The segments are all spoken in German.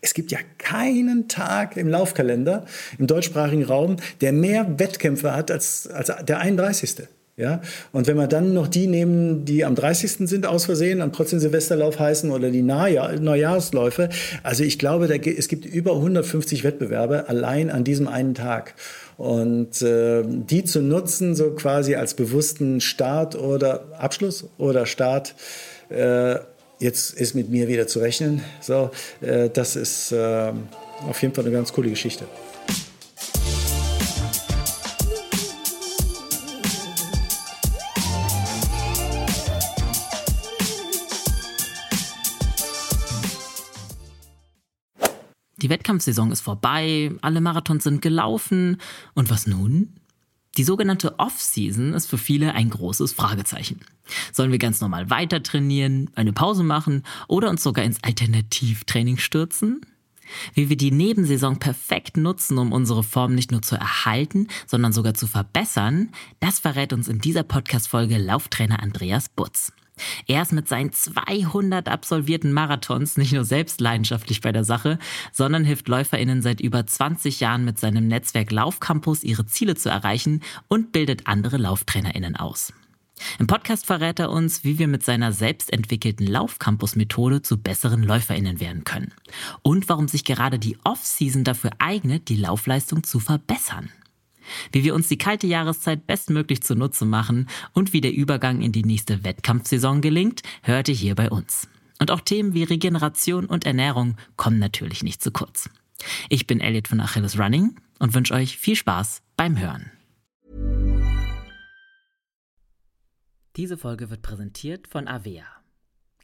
Es gibt ja keinen Tag im Laufkalender im deutschsprachigen Raum, der mehr Wettkämpfe hat als, als der 31. Ja? Und wenn wir dann noch die nehmen, die am 30. sind aus Versehen und trotzdem Silvesterlauf heißen oder die Neujahr, Neujahrsläufe, also ich glaube, da, es gibt über 150 Wettbewerbe allein an diesem einen Tag. Und äh, die zu nutzen, so quasi als bewussten Start oder Abschluss oder Start, äh, jetzt ist mit mir wieder zu rechnen. So, äh, das ist äh, auf jeden Fall eine ganz coole Geschichte. Die Wettkampfsaison ist vorbei, alle Marathons sind gelaufen. Und was nun? Die sogenannte Off-Season ist für viele ein großes Fragezeichen. Sollen wir ganz normal weiter trainieren, eine Pause machen oder uns sogar ins Alternativtraining stürzen? Wie wir die Nebensaison perfekt nutzen, um unsere Form nicht nur zu erhalten, sondern sogar zu verbessern, das verrät uns in dieser Podcast-Folge Lauftrainer Andreas Butz. Er ist mit seinen 200 absolvierten Marathons nicht nur selbst leidenschaftlich bei der Sache, sondern hilft LäuferInnen seit über 20 Jahren mit seinem Netzwerk Laufcampus ihre Ziele zu erreichen und bildet andere LauftrainerInnen aus. Im Podcast verrät er uns, wie wir mit seiner selbstentwickelten Laufcampus-Methode zu besseren LäuferInnen werden können. Und warum sich gerade die Off-Season dafür eignet, die Laufleistung zu verbessern wie wir uns die kalte Jahreszeit bestmöglich zunutze machen und wie der Übergang in die nächste Wettkampfsaison gelingt, hört ihr hier bei uns. Und auch Themen wie Regeneration und Ernährung kommen natürlich nicht zu kurz. Ich bin Elliot von Achilles Running und wünsche euch viel Spaß beim Hören. Diese Folge wird präsentiert von Avea.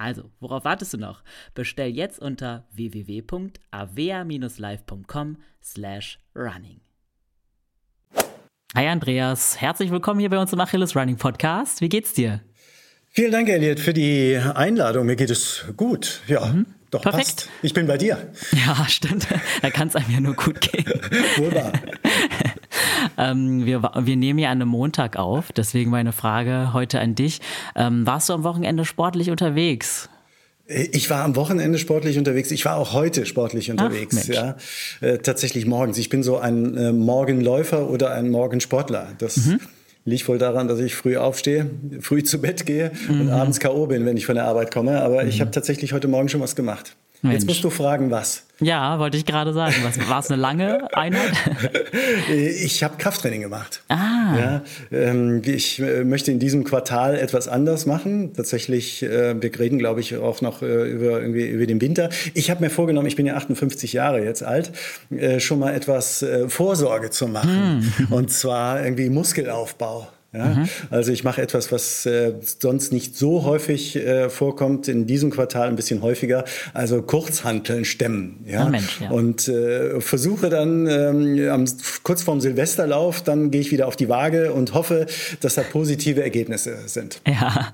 Also, worauf wartest du noch? Bestell jetzt unter www.avea-live.com slash running. Hi Andreas, herzlich willkommen hier bei uns im Achilles Running Podcast. Wie geht's dir? Vielen Dank, Elliot, für die Einladung. Mir geht es gut. Ja, mhm. doch Perfekt. passt. Ich bin bei dir. Ja, stimmt. Da kann es einem ja nur gut gehen. Wunderbar. Ähm, wir, wir nehmen ja an einem Montag auf, deswegen meine Frage heute an dich. Ähm, warst du am Wochenende sportlich unterwegs? Ich war am Wochenende sportlich unterwegs. Ich war auch heute sportlich unterwegs. Ach, ja, äh, tatsächlich morgens. Ich bin so ein äh, Morgenläufer oder ein Morgensportler. Das mhm. liegt wohl daran, dass ich früh aufstehe, früh zu Bett gehe mhm. und abends K.O. bin, wenn ich von der Arbeit komme. Aber mhm. ich habe tatsächlich heute Morgen schon was gemacht. Mensch. Jetzt musst du fragen, was. Ja, wollte ich gerade sagen. War es eine lange Einheit? ich habe Krafttraining gemacht. Ah. Ja, ähm, ich äh, möchte in diesem Quartal etwas anders machen. Tatsächlich, äh, wir reden, glaube ich, auch noch äh, über, irgendwie, über den Winter. Ich habe mir vorgenommen, ich bin ja 58 Jahre jetzt alt, äh, schon mal etwas äh, Vorsorge zu machen. Hm. Und zwar irgendwie Muskelaufbau. Ja? Mhm. Also ich mache etwas, was äh, sonst nicht so häufig äh, vorkommt, in diesem Quartal ein bisschen häufiger, also Kurzhanteln stemmen. Ja? Oh Mensch, ja. Und äh, versuche dann ähm, am, kurz vorm Silvesterlauf, dann gehe ich wieder auf die Waage und hoffe, dass da positive Ergebnisse sind. Ja,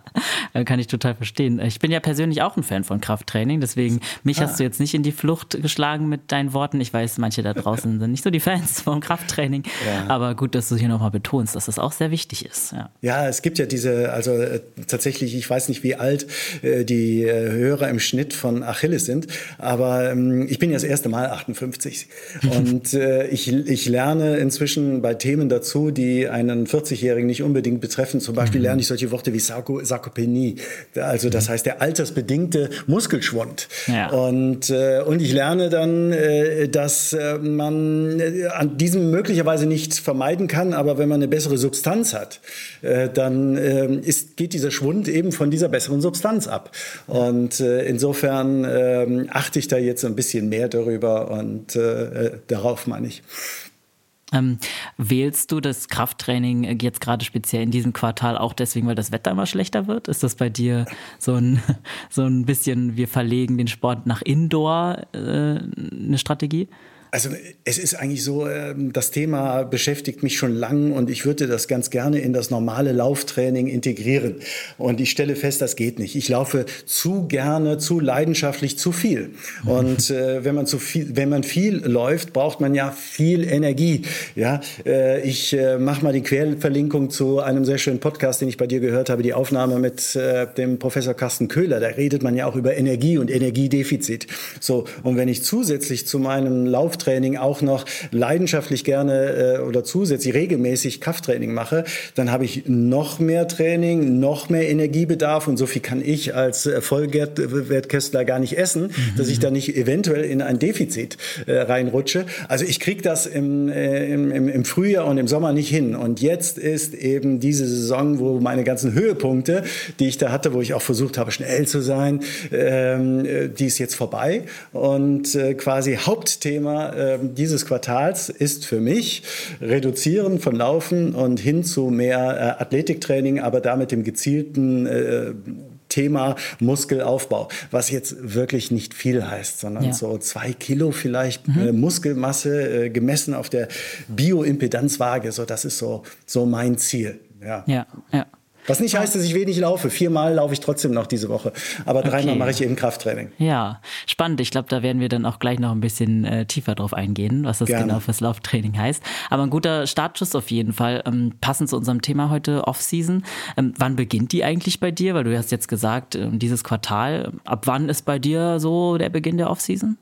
kann ich total verstehen. Ich bin ja persönlich auch ein Fan von Krafttraining, deswegen mich ah. hast du jetzt nicht in die Flucht geschlagen mit deinen Worten. Ich weiß, manche da draußen sind nicht so die Fans vom Krafttraining, ja. aber gut, dass du hier nochmal betonst, dass das auch sehr wichtig ist ist. Ja. ja, es gibt ja diese, also äh, tatsächlich, ich weiß nicht, wie alt äh, die äh, Hörer im Schnitt von Achilles sind, aber ähm, ich bin ja das erste Mal 58 und äh, ich, ich lerne inzwischen bei Themen dazu, die einen 40-Jährigen nicht unbedingt betreffen. Zum Beispiel lerne ich solche Worte wie Sarko Sarkopenie, also das heißt der altersbedingte Muskelschwund. Ja. Und, äh, und ich lerne dann, dass man an diesem möglicherweise nicht vermeiden kann, aber wenn man eine bessere Substanz hat, äh, dann äh, ist, geht dieser Schwund eben von dieser besseren Substanz ab. Und insofern ähm, achte ich da jetzt ein bisschen mehr darüber und darauf meine ich. Ähm, wählst du das Krafttraining jetzt gerade speziell in diesem Quartal auch deswegen, weil das Wetter immer schlechter wird? Ist das bei dir so ein, so ein bisschen, wir verlegen den Sport nach Indoor äh, eine Strategie? Also es ist eigentlich so, ähm, das Thema beschäftigt mich schon lang und ich würde das ganz gerne in das normale Lauftraining integrieren. Und ich stelle fest, das geht nicht. Ich laufe zu gerne, zu leidenschaftlich, zu viel. Und äh, wenn man zu viel, wenn man viel läuft, braucht man ja viel Energie. Ja, äh, ich äh, mache mal die Querverlinkung zu einem sehr schönen Podcast, den ich bei dir gehört habe, die Aufnahme mit äh, dem Professor Carsten Köhler. Da redet man ja auch über Energie und Energiedefizit. So und wenn ich zusätzlich zu meinem Lauf Krafttraining auch noch leidenschaftlich gerne äh, oder zusätzlich regelmäßig Krafttraining mache, dann habe ich noch mehr Training, noch mehr Energiebedarf und so viel kann ich als Vollwertkästler gar nicht essen, mhm. dass ich da nicht eventuell in ein Defizit äh, reinrutsche. Also ich kriege das im, äh, im, im, Frühjahr und im Sommer nicht hin. Und jetzt ist eben diese Saison, wo meine ganzen Höhepunkte, die ich da hatte, wo ich auch versucht habe, schnell zu sein, ähm, äh, die ist jetzt vorbei. Und äh, quasi Hauptthema äh, dieses Quartals ist für mich Reduzieren von Laufen und hin zu mehr äh, Athletiktraining, aber damit dem gezielten äh, Thema Muskelaufbau, was jetzt wirklich nicht viel heißt, sondern ja. so zwei Kilo vielleicht mhm. äh, Muskelmasse äh, gemessen auf der Bioimpedanzwaage. So, das ist so, so mein Ziel. Ja, ja. ja. Was nicht heißt, dass ich wenig laufe. Viermal laufe ich trotzdem noch diese Woche. Aber dreimal okay. mache ich eben Krafttraining. Ja, spannend. Ich glaube, da werden wir dann auch gleich noch ein bisschen äh, tiefer drauf eingehen, was das Gerne. genau fürs Lauftraining heißt. Aber ein guter Startschuss auf jeden Fall. Ähm, passend zu unserem Thema heute, Off-Season. Ähm, wann beginnt die eigentlich bei dir? Weil du hast jetzt gesagt, äh, dieses Quartal. Ab wann ist bei dir so der Beginn der Off-Season?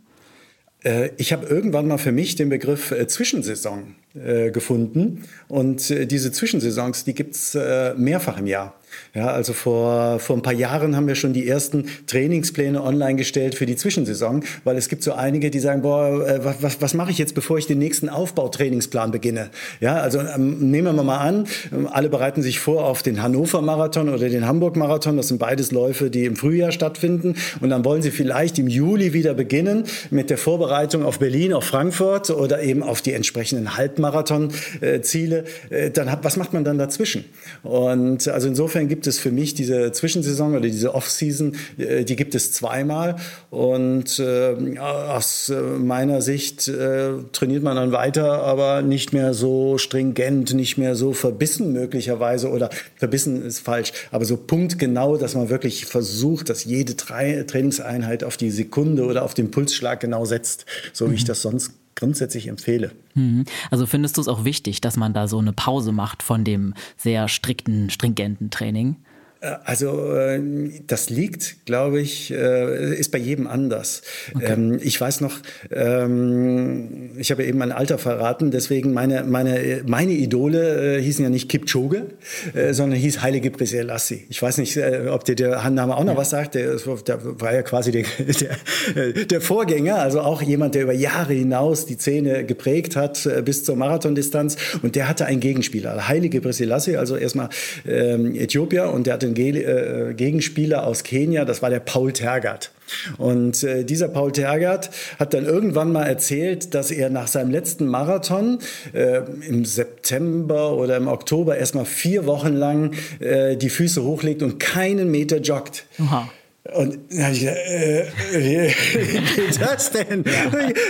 Äh, ich habe irgendwann mal für mich den Begriff äh, Zwischensaison gefunden. Und diese Zwischensaisons, die gibt's mehrfach im Jahr. Ja, also vor, vor ein paar Jahren haben wir schon die ersten Trainingspläne online gestellt für die Zwischensaison, weil es gibt so einige, die sagen, boah, äh, was, was, was mache ich jetzt, bevor ich den nächsten Aufbautrainingsplan beginne? Ja, also ähm, nehmen wir mal an, ähm, alle bereiten sich vor auf den Hannover-Marathon oder den Hamburg-Marathon. Das sind beides Läufe, die im Frühjahr stattfinden. Und dann wollen sie vielleicht im Juli wieder beginnen mit der Vorbereitung auf Berlin, auf Frankfurt oder eben auf die entsprechenden Halbmarathon-Ziele. Äh, dann hat, was macht man dann dazwischen? Und also insofern Insofern gibt es für mich diese Zwischensaison oder diese Off-Season, äh, die gibt es zweimal. Und äh, aus äh, meiner Sicht äh, trainiert man dann weiter, aber nicht mehr so stringent, nicht mehr so verbissen möglicherweise. Oder verbissen ist falsch, aber so punktgenau, dass man wirklich versucht, dass jede Trainingseinheit auf die Sekunde oder auf den Pulsschlag genau setzt, so wie mhm. ich das sonst grundsätzlich empfehle. Mhm. Also findest du es auch wichtig, dass man da so eine Pause macht von dem sehr strikten, stringenten Training? Äh, also äh, das liegt, glaube ich, äh, ist bei jedem anders. Okay. Ähm, ich weiß noch, ähm, ich habe eben mein Alter verraten, deswegen meine, meine, meine Idole hießen ja nicht Kipchoge, sondern hieß Heilige Preselassie. Ich weiß nicht, ob dir der Name auch noch ja. was sagt. Der, der, war ja quasi der, der, der, Vorgänger, also auch jemand, der über Jahre hinaus die Szene geprägt hat bis zur Marathondistanz. Und der hatte einen Gegenspieler, Heilige Preselassie, also erstmal ähm, Äthiopier und der hatte äh, Gegenspieler aus Kenia, das war der Paul Tergat. Und äh, dieser Paul Tergat hat dann irgendwann mal erzählt, dass er nach seinem letzten Marathon äh, im September oder im Oktober erstmal vier Wochen lang äh, die Füße hochlegt und keinen Meter joggt. Aha. Und dann habe ich gesagt, äh, wie geht das denn?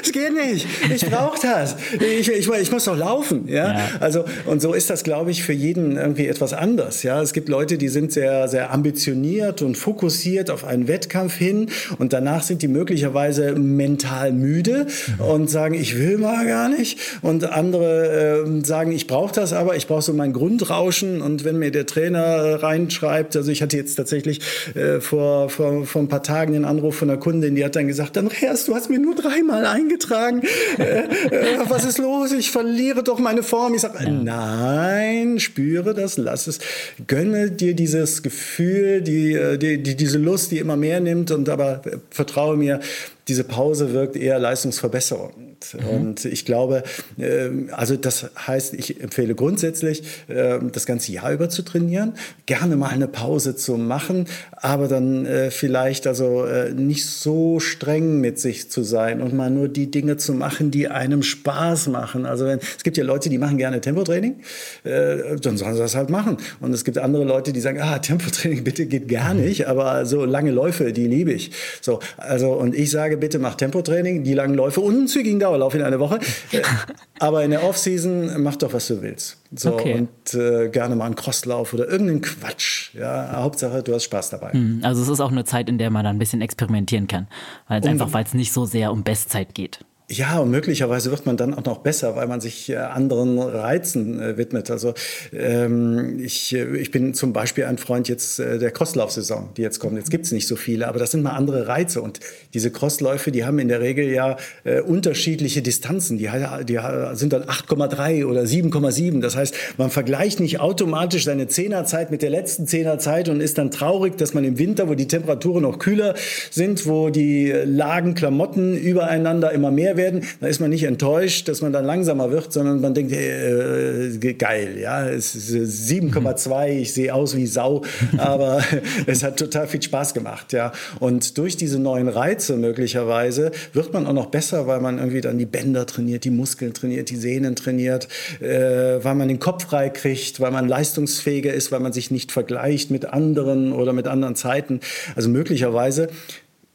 Es geht nicht. Ich brauche das. Ich, ich, ich, muss doch laufen. Ja? ja? Also, und so ist das, glaube ich, für jeden irgendwie etwas anders. Ja? Es gibt Leute, die sind sehr, sehr ambitioniert und fokussiert auf einen Wettkampf hin und danach sind die möglicherweise mental müde mhm. und sagen, ich will mal gar nicht. Und andere äh, sagen, ich brauche das aber, ich brauche so mein Grundrauschen. Und wenn mir der Trainer reinschreibt, also ich hatte jetzt tatsächlich äh, vor, vor vor, vor ein paar Tagen den Anruf von einer Kundin, die hat dann gesagt, Andreas, du hast mir nur dreimal eingetragen. Äh, äh, was ist los? Ich verliere doch meine Form. Ich sage, nein, spüre das, lass es. Gönne dir dieses Gefühl, die, äh, die, die, diese Lust, die immer mehr nimmt und aber vertraue mir, diese Pause wirkt eher leistungsverbessernd. Mhm. Und ich glaube, ähm, also das heißt, ich empfehle grundsätzlich, ähm, das ganze Jahr über zu trainieren, gerne mal eine Pause zu machen, aber dann äh, vielleicht also äh, nicht so streng mit sich zu sein und mal nur die Dinge zu machen, die einem Spaß machen. Also wenn, es gibt ja Leute, die machen gerne Tempotraining, äh, dann sollen sie das halt machen. Und es gibt andere Leute, die sagen, ah, Tempotraining bitte geht gar nicht, aber so lange Läufe, die liebe ich. So, also und ich sage, sage, bitte mach Tempotraining, die langen Läufe und einen zügigen Dauerlauf in einer Woche. Aber in der Offseason mach doch, was du willst. So, okay. Und äh, gerne mal einen Crosslauf oder irgendeinen Quatsch. Ja, Hauptsache, du hast Spaß dabei. Hm, also es ist auch eine Zeit, in der man dann ein bisschen experimentieren kann. Weil es einfach, weil es nicht so sehr um Bestzeit geht. Ja, und möglicherweise wird man dann auch noch besser, weil man sich äh, anderen Reizen äh, widmet. Also ähm, ich, äh, ich bin zum Beispiel ein Freund jetzt der Crosslaufsaison, die jetzt kommt. Jetzt gibt's nicht so viele, aber das sind mal andere Reize. Und diese Crossläufe, die haben in der Regel ja äh, unterschiedliche Distanzen. Die, die sind dann 8,3 oder 7,7. Das heißt, man vergleicht nicht automatisch seine Zehnerzeit mit der letzten Zehnerzeit und ist dann traurig, dass man im Winter, wo die Temperaturen noch kühler sind, wo die Lagen, Klamotten übereinander immer mehr werden, dann ist man nicht enttäuscht, dass man dann langsamer wird, sondern man denkt, äh, äh geil, ja, es ist 7,2, ich sehe aus wie Sau, aber es hat total viel Spaß gemacht, ja. Und durch diese neuen Reize möglicherweise wird man auch noch besser, weil man irgendwie dann die Bänder trainiert, die Muskeln trainiert, die Sehnen trainiert, äh, weil man den Kopf frei kriegt, weil man leistungsfähiger ist, weil man sich nicht vergleicht mit anderen oder mit anderen Zeiten. Also möglicherweise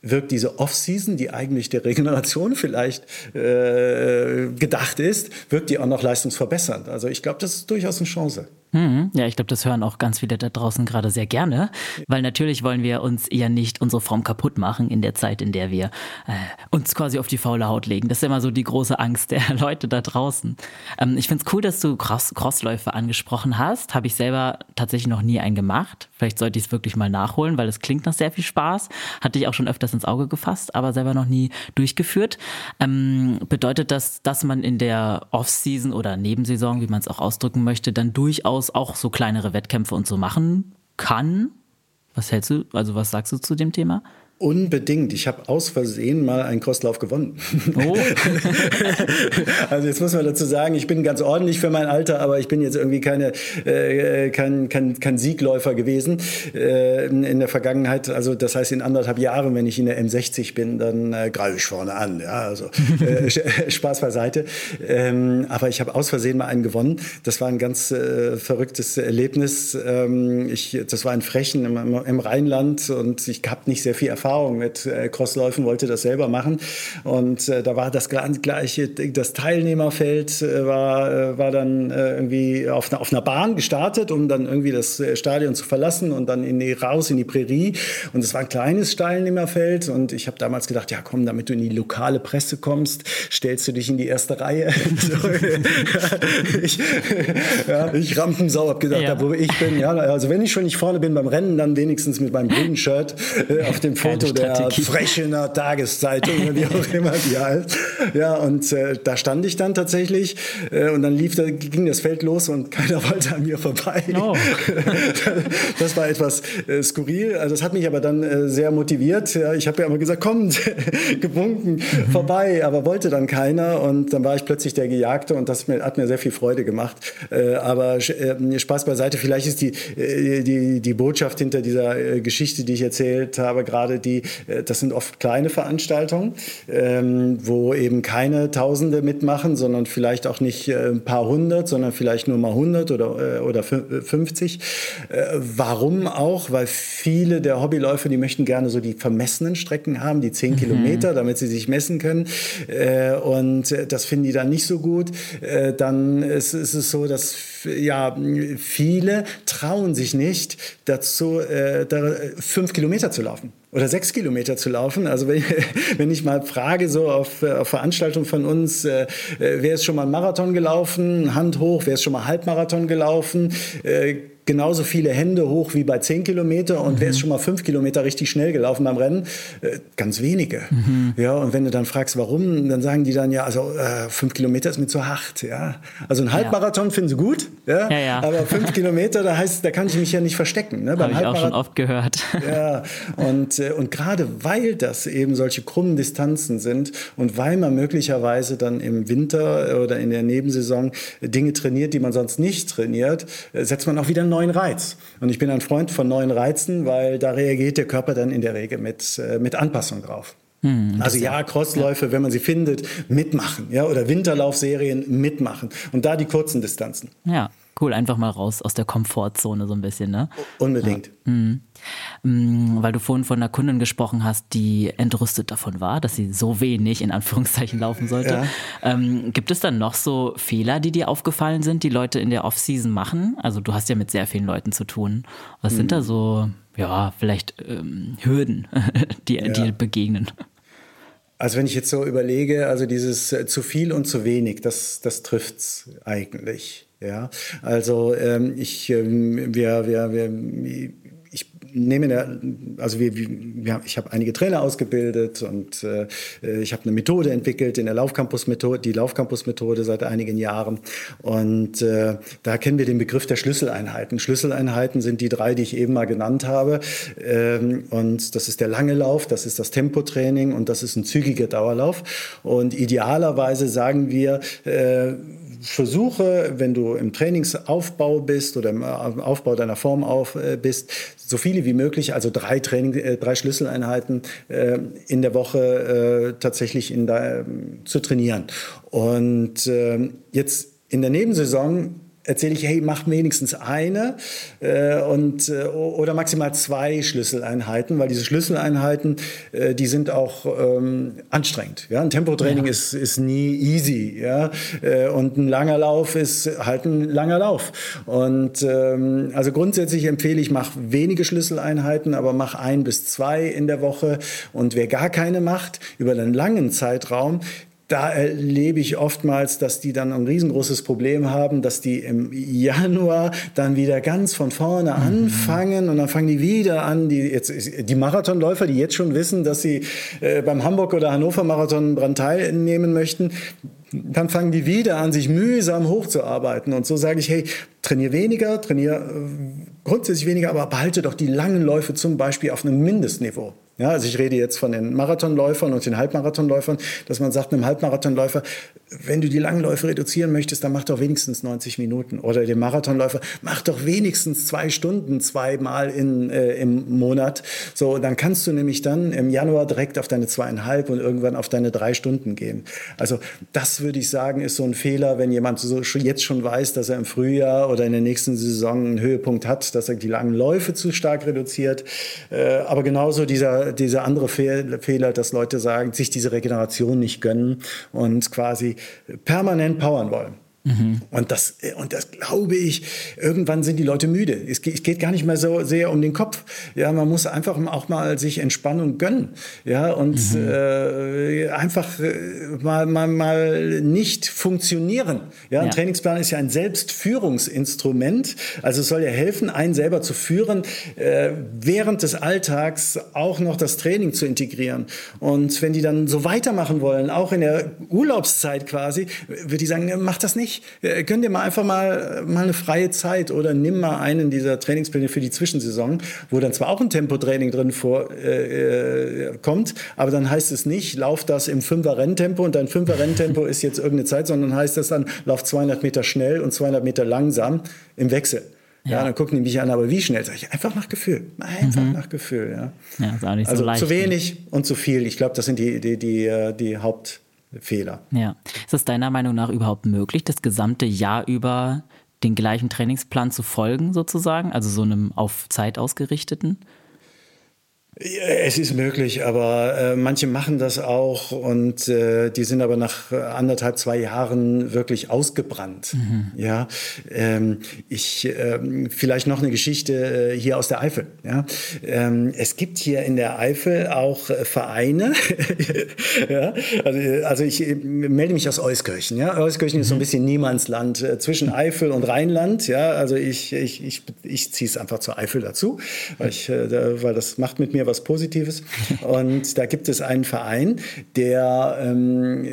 wirkt diese Off-Season, die eigentlich der Regeneration vielleicht äh, gedacht ist, wirkt die auch noch leistungsverbessernd. Also ich glaube, das ist durchaus eine Chance. Mhm. Ja, ich glaube, das hören auch ganz viele da draußen gerade sehr gerne, weil natürlich wollen wir uns ja nicht unsere Form kaputt machen in der Zeit, in der wir äh, uns quasi auf die faule Haut legen. Das ist immer so die große Angst der Leute da draußen. Ähm, ich finde es cool, dass du Cross Crossläufe angesprochen hast. Habe ich selber tatsächlich noch nie einen gemacht. Vielleicht sollte ich es wirklich mal nachholen, weil es klingt nach sehr viel Spaß. Hatte ich auch schon öfters ins Auge gefasst, aber selber noch nie durchgeführt. Ähm, bedeutet das, dass man in der Off-Season oder Nebensaison, wie man es auch ausdrücken möchte, dann durchaus durchaus auch so kleinere Wettkämpfe und so machen kann. Was hältst du, also was sagst du zu dem Thema? Unbedingt. Ich habe aus Versehen mal einen Crosslauf gewonnen. Oh. also jetzt muss man dazu sagen, ich bin ganz ordentlich für mein Alter, aber ich bin jetzt irgendwie keine, äh, kein, kein, kein Siegläufer gewesen äh, in der Vergangenheit. Also das heißt, in anderthalb Jahren, wenn ich in der M60 bin, dann äh, greife ich vorne an. Ja, also äh, Spaß beiseite. Ähm, aber ich habe aus Versehen mal einen gewonnen. Das war ein ganz äh, verrücktes Erlebnis. Ähm, ich, das war in Frechen im, im Rheinland und ich habe nicht sehr viel Erfahrung Erfahrung mit äh, Crossläufen, wollte das selber machen. Und äh, da war das gleiche, das Teilnehmerfeld äh, war, äh, war dann äh, irgendwie auf, auf einer Bahn gestartet, um dann irgendwie das äh, Stadion zu verlassen und dann in die, raus in die Prärie. Und es war ein kleines Teilnehmerfeld. Und ich habe damals gedacht, ja komm, damit du in die lokale Presse kommst, stellst du dich in die erste Reihe. ich, ja, ich Rampensau habe gesagt, ja. da wo ich bin. Ja, also wenn ich schon nicht vorne bin beim Rennen, dann wenigstens mit meinem grünen Shirt auf dem Foto Foto der Frechener Tageszeitung, wie auch immer die heißt. Ja, und äh, da stand ich dann tatsächlich äh, und dann lief, da ging das Feld los und keiner wollte an mir vorbei. Oh. das war etwas äh, skurril. Also das hat mich aber dann äh, sehr motiviert. Ja, ich habe ja immer gesagt, kommt, gebunken, mhm. vorbei, aber wollte dann keiner und dann war ich plötzlich der Gejagte und das hat mir sehr viel Freude gemacht. Äh, aber äh, Spaß beiseite, vielleicht ist die, die, die Botschaft hinter dieser Geschichte, die ich erzählt habe, gerade die die, äh, das sind oft kleine Veranstaltungen, ähm, wo eben keine Tausende mitmachen, sondern vielleicht auch nicht äh, ein paar hundert, sondern vielleicht nur mal 100 oder, äh, oder 50. Warum auch? Weil viele der Hobbyläufer, die möchten gerne so die vermessenen Strecken haben, die 10 mhm. Kilometer, damit sie sich messen können. Und das finden die dann nicht so gut. Dann ist, ist es so, dass ja, viele trauen sich nicht dazu, äh, da fünf Kilometer zu laufen oder sechs Kilometer zu laufen. Also wenn, wenn ich mal frage, so auf, auf Veranstaltungen von uns, äh, äh, wer ist schon mal einen Marathon gelaufen? Hand hoch, wer ist schon mal Halbmarathon gelaufen? Äh, genauso viele Hände hoch wie bei 10 Kilometer und mhm. wer ist schon mal 5 Kilometer richtig schnell gelaufen beim Rennen? Äh, ganz wenige. Mhm. Ja, und wenn du dann fragst, warum, dann sagen die dann ja, also äh, 5 Kilometer ist mir zu hart. Ja. Also ein Halbmarathon ja. finden sie gut, ja, ja, ja. aber 5 Kilometer, da heißt, da kann ich mich ja nicht verstecken. Ne? Habe ich auch schon oft gehört. Ja, und, äh, und gerade weil das eben solche krummen Distanzen sind und weil man möglicherweise dann im Winter oder in der Nebensaison Dinge trainiert, die man sonst nicht trainiert, äh, setzt man auch wieder einen neuen Reiz. Und ich bin ein Freund von neuen Reizen, weil da reagiert der Körper dann in der Regel mit, äh, mit Anpassung drauf. Hm, also ja, Crossläufe, ja. wenn man sie findet, mitmachen, ja, oder Winterlaufserien mitmachen und da die kurzen Distanzen. Ja, cool, einfach mal raus aus der Komfortzone so ein bisschen, ne? Unbedingt. Ja. Mhm. Weil du vorhin von einer Kundin gesprochen hast, die entrüstet davon war, dass sie so wenig in Anführungszeichen laufen sollte. Ja. Ähm, gibt es dann noch so Fehler, die dir aufgefallen sind, die Leute in der Off-Season machen? Also du hast ja mit sehr vielen Leuten zu tun. Was mhm. sind da so, ja, vielleicht ähm, Hürden, die ja. dir begegnen? Also wenn ich jetzt so überlege, also dieses äh, zu viel und zu wenig, das, das trifft's eigentlich. Ja, also ähm, ich, ähm, wir, wir, wir, nehme der, also wir, wir, ich habe einige Trainer ausgebildet und äh, ich habe eine Methode entwickelt in der Laufcampus-Methode, die Laufcampus-Methode seit einigen Jahren. Und äh, da kennen wir den Begriff der Schlüsseleinheiten. Schlüsseleinheiten sind die drei, die ich eben mal genannt habe. Ähm, und das ist der lange Lauf, das ist das Tempotraining und das ist ein zügiger Dauerlauf. Und idealerweise sagen wir, äh, versuche, wenn du im Trainingsaufbau bist oder im Aufbau deiner Form auf, äh, bist, so viele wie möglich, also drei Training, äh, drei Schlüsseleinheiten äh, in der Woche äh, tatsächlich in da, zu trainieren. Und äh, jetzt in der Nebensaison erzähle ich, hey, mach wenigstens eine äh, und, äh, oder maximal zwei Schlüsseleinheiten, weil diese Schlüsseleinheiten, äh, die sind auch ähm, anstrengend. Ja? Ein Tempotraining ja. ist, ist nie easy. Ja? Äh, und ein langer Lauf ist halt ein langer Lauf. Und ähm, also grundsätzlich empfehle ich, mach wenige Schlüsseleinheiten, aber mach ein bis zwei in der Woche. Und wer gar keine macht, über einen langen Zeitraum, da erlebe ich oftmals, dass die dann ein riesengroßes Problem haben, dass die im Januar dann wieder ganz von vorne mhm. anfangen und dann fangen die wieder an, die, jetzt, die Marathonläufer, die jetzt schon wissen, dass sie äh, beim Hamburg oder Hannover Marathon dran teilnehmen möchten, dann fangen die wieder an, sich mühsam hochzuarbeiten. Und so sage ich, hey, trainier weniger, trainier äh, grundsätzlich weniger, aber behalte doch die langen Läufe zum Beispiel auf einem Mindestniveau. Ja, also ich rede jetzt von den Marathonläufern und den Halbmarathonläufern, dass man sagt einem Halbmarathonläufer, wenn du die Langläufe reduzieren möchtest, dann mach doch wenigstens 90 Minuten. Oder dem Marathonläufer, mach doch wenigstens zwei Stunden zweimal in, äh, im Monat. So, dann kannst du nämlich dann im Januar direkt auf deine zweieinhalb und irgendwann auf deine drei Stunden gehen. Also das würde ich sagen, ist so ein Fehler, wenn jemand so jetzt schon weiß, dass er im Frühjahr oder in der nächsten Saison einen Höhepunkt hat, dass er die langen Läufe zu stark reduziert. Äh, aber genauso dieser dieser andere Fehler, dass Leute sagen, sich diese Regeneration nicht gönnen und quasi permanent powern wollen. Mhm. Und, das, und das glaube ich, irgendwann sind die Leute müde. Es geht, gar nicht mehr so sehr um den Kopf. Ja, man muss einfach auch mal sich Entspannung gönnen. Ja, und mhm. äh, einfach äh, mal, mal, mal nicht funktionieren. Ja, ein ja. Trainingsplan ist ja ein Selbstführungsinstrument. Also es soll ja helfen, einen selber zu führen, äh, während des Alltags auch noch das Training zu integrieren. Und wenn die dann so weitermachen wollen, auch in der Urlaubszeit quasi, würde ich sagen, mach das nicht nicht, äh, gönn dir mal einfach mal, mal eine freie Zeit oder nimm mal einen dieser Trainingspläne für die Zwischensaison, wo dann zwar auch ein Tempotraining drin vorkommt, äh, äh, kommt, aber dann heißt es nicht, lauf das im Fünfer-Renntempo und dein Fünfer-Renntempo ist jetzt irgendeine Zeit, sondern heißt das dann, lauf 200 Meter schnell und 200 Meter langsam im Wechsel. Ja. ja. dann gucken die mich an, aber wie schnell? Sag ich, einfach nach Gefühl. Einfach mhm. nach Gefühl, ja. ja also so zu wenig und zu viel. Ich glaube, das sind die, die, die, äh, die Hauptfehler. Ja. Ist es deiner Meinung nach überhaupt möglich, das gesamte Jahr über den gleichen Trainingsplan zu folgen, sozusagen? Also so einem auf Zeit ausgerichteten? Es ist möglich, aber äh, manche machen das auch und äh, die sind aber nach anderthalb, zwei Jahren wirklich ausgebrannt. Mhm. Ja, ähm, ich ähm, vielleicht noch eine Geschichte äh, hier aus der Eifel. Ja, ähm, es gibt hier in der Eifel auch äh, Vereine. ja, also, also ich äh, melde mich aus Euskirchen. Ja, Euskirchen mhm. ist so ein mhm. bisschen Niemandsland äh, zwischen Eifel und Rheinland. Ja, also ich ich ich, ich ziehe es einfach zur Eifel dazu, weil ich, weil das macht mit mir was Positives. Und da gibt es einen Verein, der, ähm,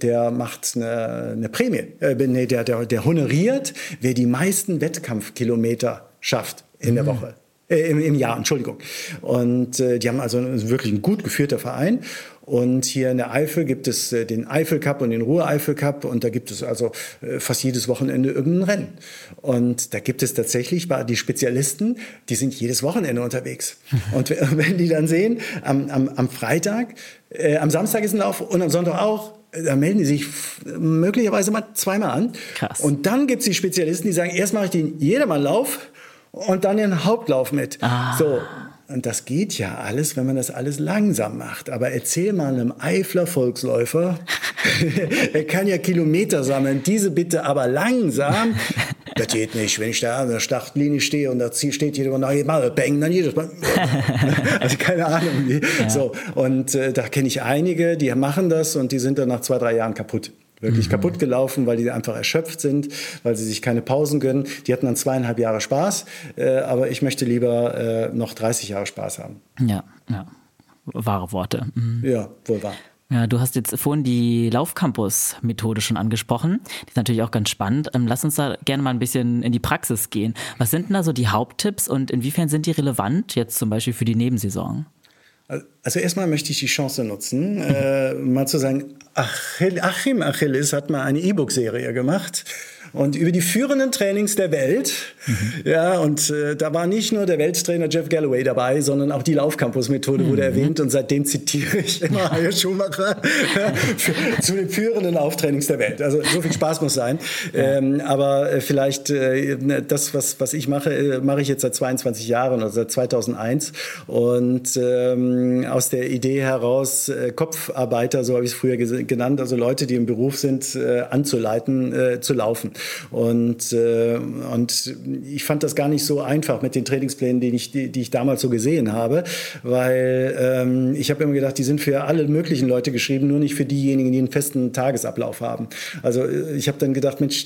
der macht eine, eine Prämie, äh, nee, der, der, der honoriert, wer die meisten Wettkampfkilometer schafft in der mhm. Woche. Äh, im, im, Jahr, Entschuldigung. Und äh, die haben also wirklich ein gut geführter Verein. Und hier in der Eifel gibt es äh, den Eifel Cup und den Ruhr-Eifel Cup und da gibt es also äh, fast jedes Wochenende irgendein Rennen. Und da gibt es tatsächlich die Spezialisten, die sind jedes Wochenende unterwegs. Und wenn die dann sehen, am, am, am Freitag, äh, am Samstag ist ein Lauf und am Sonntag auch, da melden die sich möglicherweise mal zweimal an. Krass. Und dann gibt es die Spezialisten, die sagen, erst mache ich den jedermann Lauf und dann den Hauptlauf mit. Ah. So, und das geht ja alles, wenn man das alles langsam macht. Aber erzähl mal einem Eifler Volksläufer, er kann ja Kilometer sammeln, diese bitte aber langsam. Das geht nicht. Wenn ich da an der Startlinie stehe und da steht jeder mal, mal bang, dann jedes Mal. also keine Ahnung. Ja. So. Und äh, da kenne ich einige, die machen das und die sind dann nach zwei, drei Jahren kaputt wirklich mhm. kaputt gelaufen, weil die einfach erschöpft sind, weil sie sich keine Pausen gönnen. Die hatten dann zweieinhalb Jahre Spaß, äh, aber ich möchte lieber äh, noch 30 Jahre Spaß haben. Ja, ja. Wahre Worte. Mhm. Ja, wohl wahr. Ja, du hast jetzt vorhin die Laufcampus-Methode schon angesprochen. Die ist natürlich auch ganz spannend. Ähm, lass uns da gerne mal ein bisschen in die Praxis gehen. Was sind denn da so die Haupttipps und inwiefern sind die relevant jetzt zum Beispiel für die Nebensaison? Also erstmal möchte ich die Chance nutzen, äh, mal zu sagen, Achil, Achim Achilles hat mal eine E-Book-Serie gemacht und über die führenden Trainings der Welt. Mhm. Ja, und äh, da war nicht nur der Welttrainer Jeff Galloway dabei, sondern auch die Laufcampus-Methode mhm. wurde erwähnt und seitdem zitiere ich immer Hajo Schumacher für, zu den führenden Lauftrainings der Welt. Also so viel Spaß muss sein. Ähm, aber äh, vielleicht äh, das, was, was ich mache, äh, mache ich jetzt seit 22 Jahren, also seit 2001 und ähm, aus der Idee heraus äh, Kopfarbeiter, so habe ich es früher genannt, also Leute, die im Beruf sind, äh, anzuleiten, zu laufen. Und, und ich fand das gar nicht so einfach mit den Trainingsplänen, die ich, die, die ich damals so gesehen habe, weil ähm, ich habe immer gedacht, die sind für alle möglichen Leute geschrieben, nur nicht für diejenigen, die einen festen Tagesablauf haben. Also äh, ich habe dann gedacht, Mensch,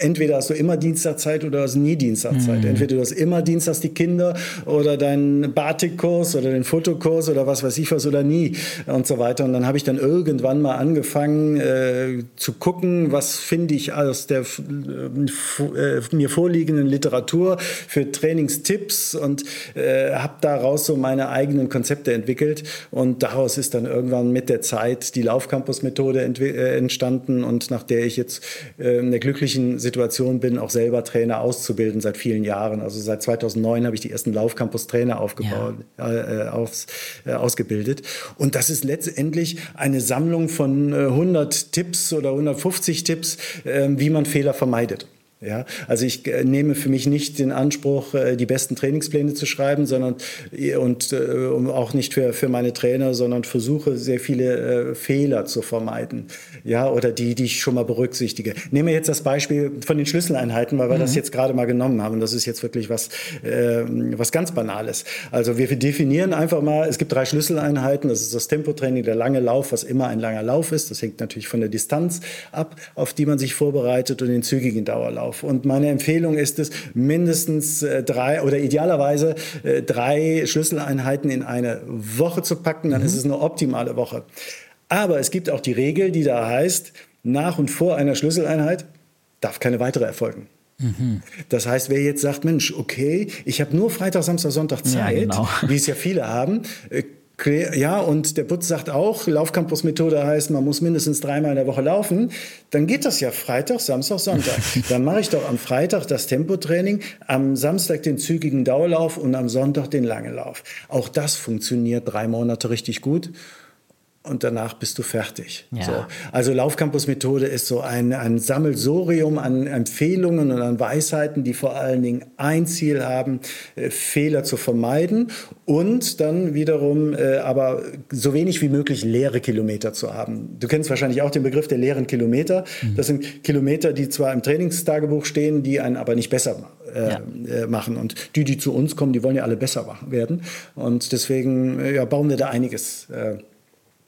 entweder hast du immer Dienstagszeit oder hast nie Dienstagszeit. Mhm. Entweder du hast immer Dienstags die Kinder oder deinen Batikkurs oder den Fotokurs oder was weiß ich was oder nie und so weiter. Und dann habe ich dann irgendwann mal angefangen äh, zu gucken, was finde ich aus der äh, mir vorliegenden Literatur für Trainingstipps und äh, habe daraus so meine eigenen Konzepte entwickelt und daraus ist dann irgendwann mit der Zeit die Laufcampus-Methode äh, entstanden und nach der ich jetzt äh, in der glücklichen Situation bin, auch selber Trainer auszubilden seit vielen Jahren. Also seit 2009 habe ich die ersten Laufcampus-Trainer aufgebaut, ja. Äh, aufs, äh, ausgebildet und das ist letztendlich eine Sammlung von 100 Tipps oder 150 Tipps, ähm, wie man Fehler vermeidet. Ja, also ich äh, nehme für mich nicht den Anspruch, äh, die besten Trainingspläne zu schreiben, sondern äh, und auch nicht für, für meine Trainer, sondern versuche sehr viele Fehler zu vermeiden. Ja, oder die, die ich schon mal berücksichtige. Nehmen wir jetzt das Beispiel von den Schlüsseleinheiten, weil wir mhm. das jetzt gerade mal genommen haben. Das ist jetzt wirklich was, äh, was ganz Banales. Also wir definieren einfach mal, es gibt drei Schlüsseleinheiten. Das ist das Tempotraining, der lange Lauf, was immer ein langer Lauf ist. Das hängt natürlich von der Distanz ab, auf die man sich vorbereitet und den zügigen Dauerlauf auf. Und meine Empfehlung ist es, mindestens äh, drei oder idealerweise äh, drei Schlüsseleinheiten in eine Woche zu packen. Dann mhm. ist es eine optimale Woche. Aber es gibt auch die Regel, die da heißt, nach und vor einer Schlüsseleinheit darf keine weitere erfolgen. Mhm. Das heißt, wer jetzt sagt, Mensch, okay, ich habe nur Freitag, Samstag, Sonntag Zeit, ja, genau. wie es ja viele haben, äh, ja, und der Putz sagt auch, Laufcampus-Methode heißt, man muss mindestens dreimal in der Woche laufen. Dann geht das ja Freitag, Samstag, Sonntag. Dann mache ich doch am Freitag das Tempotraining, am Samstag den zügigen Dauerlauf und am Sonntag den langen Lauf. Auch das funktioniert drei Monate richtig gut und danach bist du fertig. Ja. So. Also Laufcampus-Methode ist so ein, ein Sammelsorium an Empfehlungen und an Weisheiten, die vor allen Dingen ein Ziel haben, äh, Fehler zu vermeiden und dann wiederum äh, aber so wenig wie möglich leere Kilometer zu haben. Du kennst wahrscheinlich auch den Begriff der leeren Kilometer. Mhm. Das sind Kilometer, die zwar im Trainingstagebuch stehen, die einen aber nicht besser äh, ja. Äh, machen. Und die, die zu uns kommen, die wollen ja alle besser werden. Und deswegen äh, ja, bauen wir da einiges äh,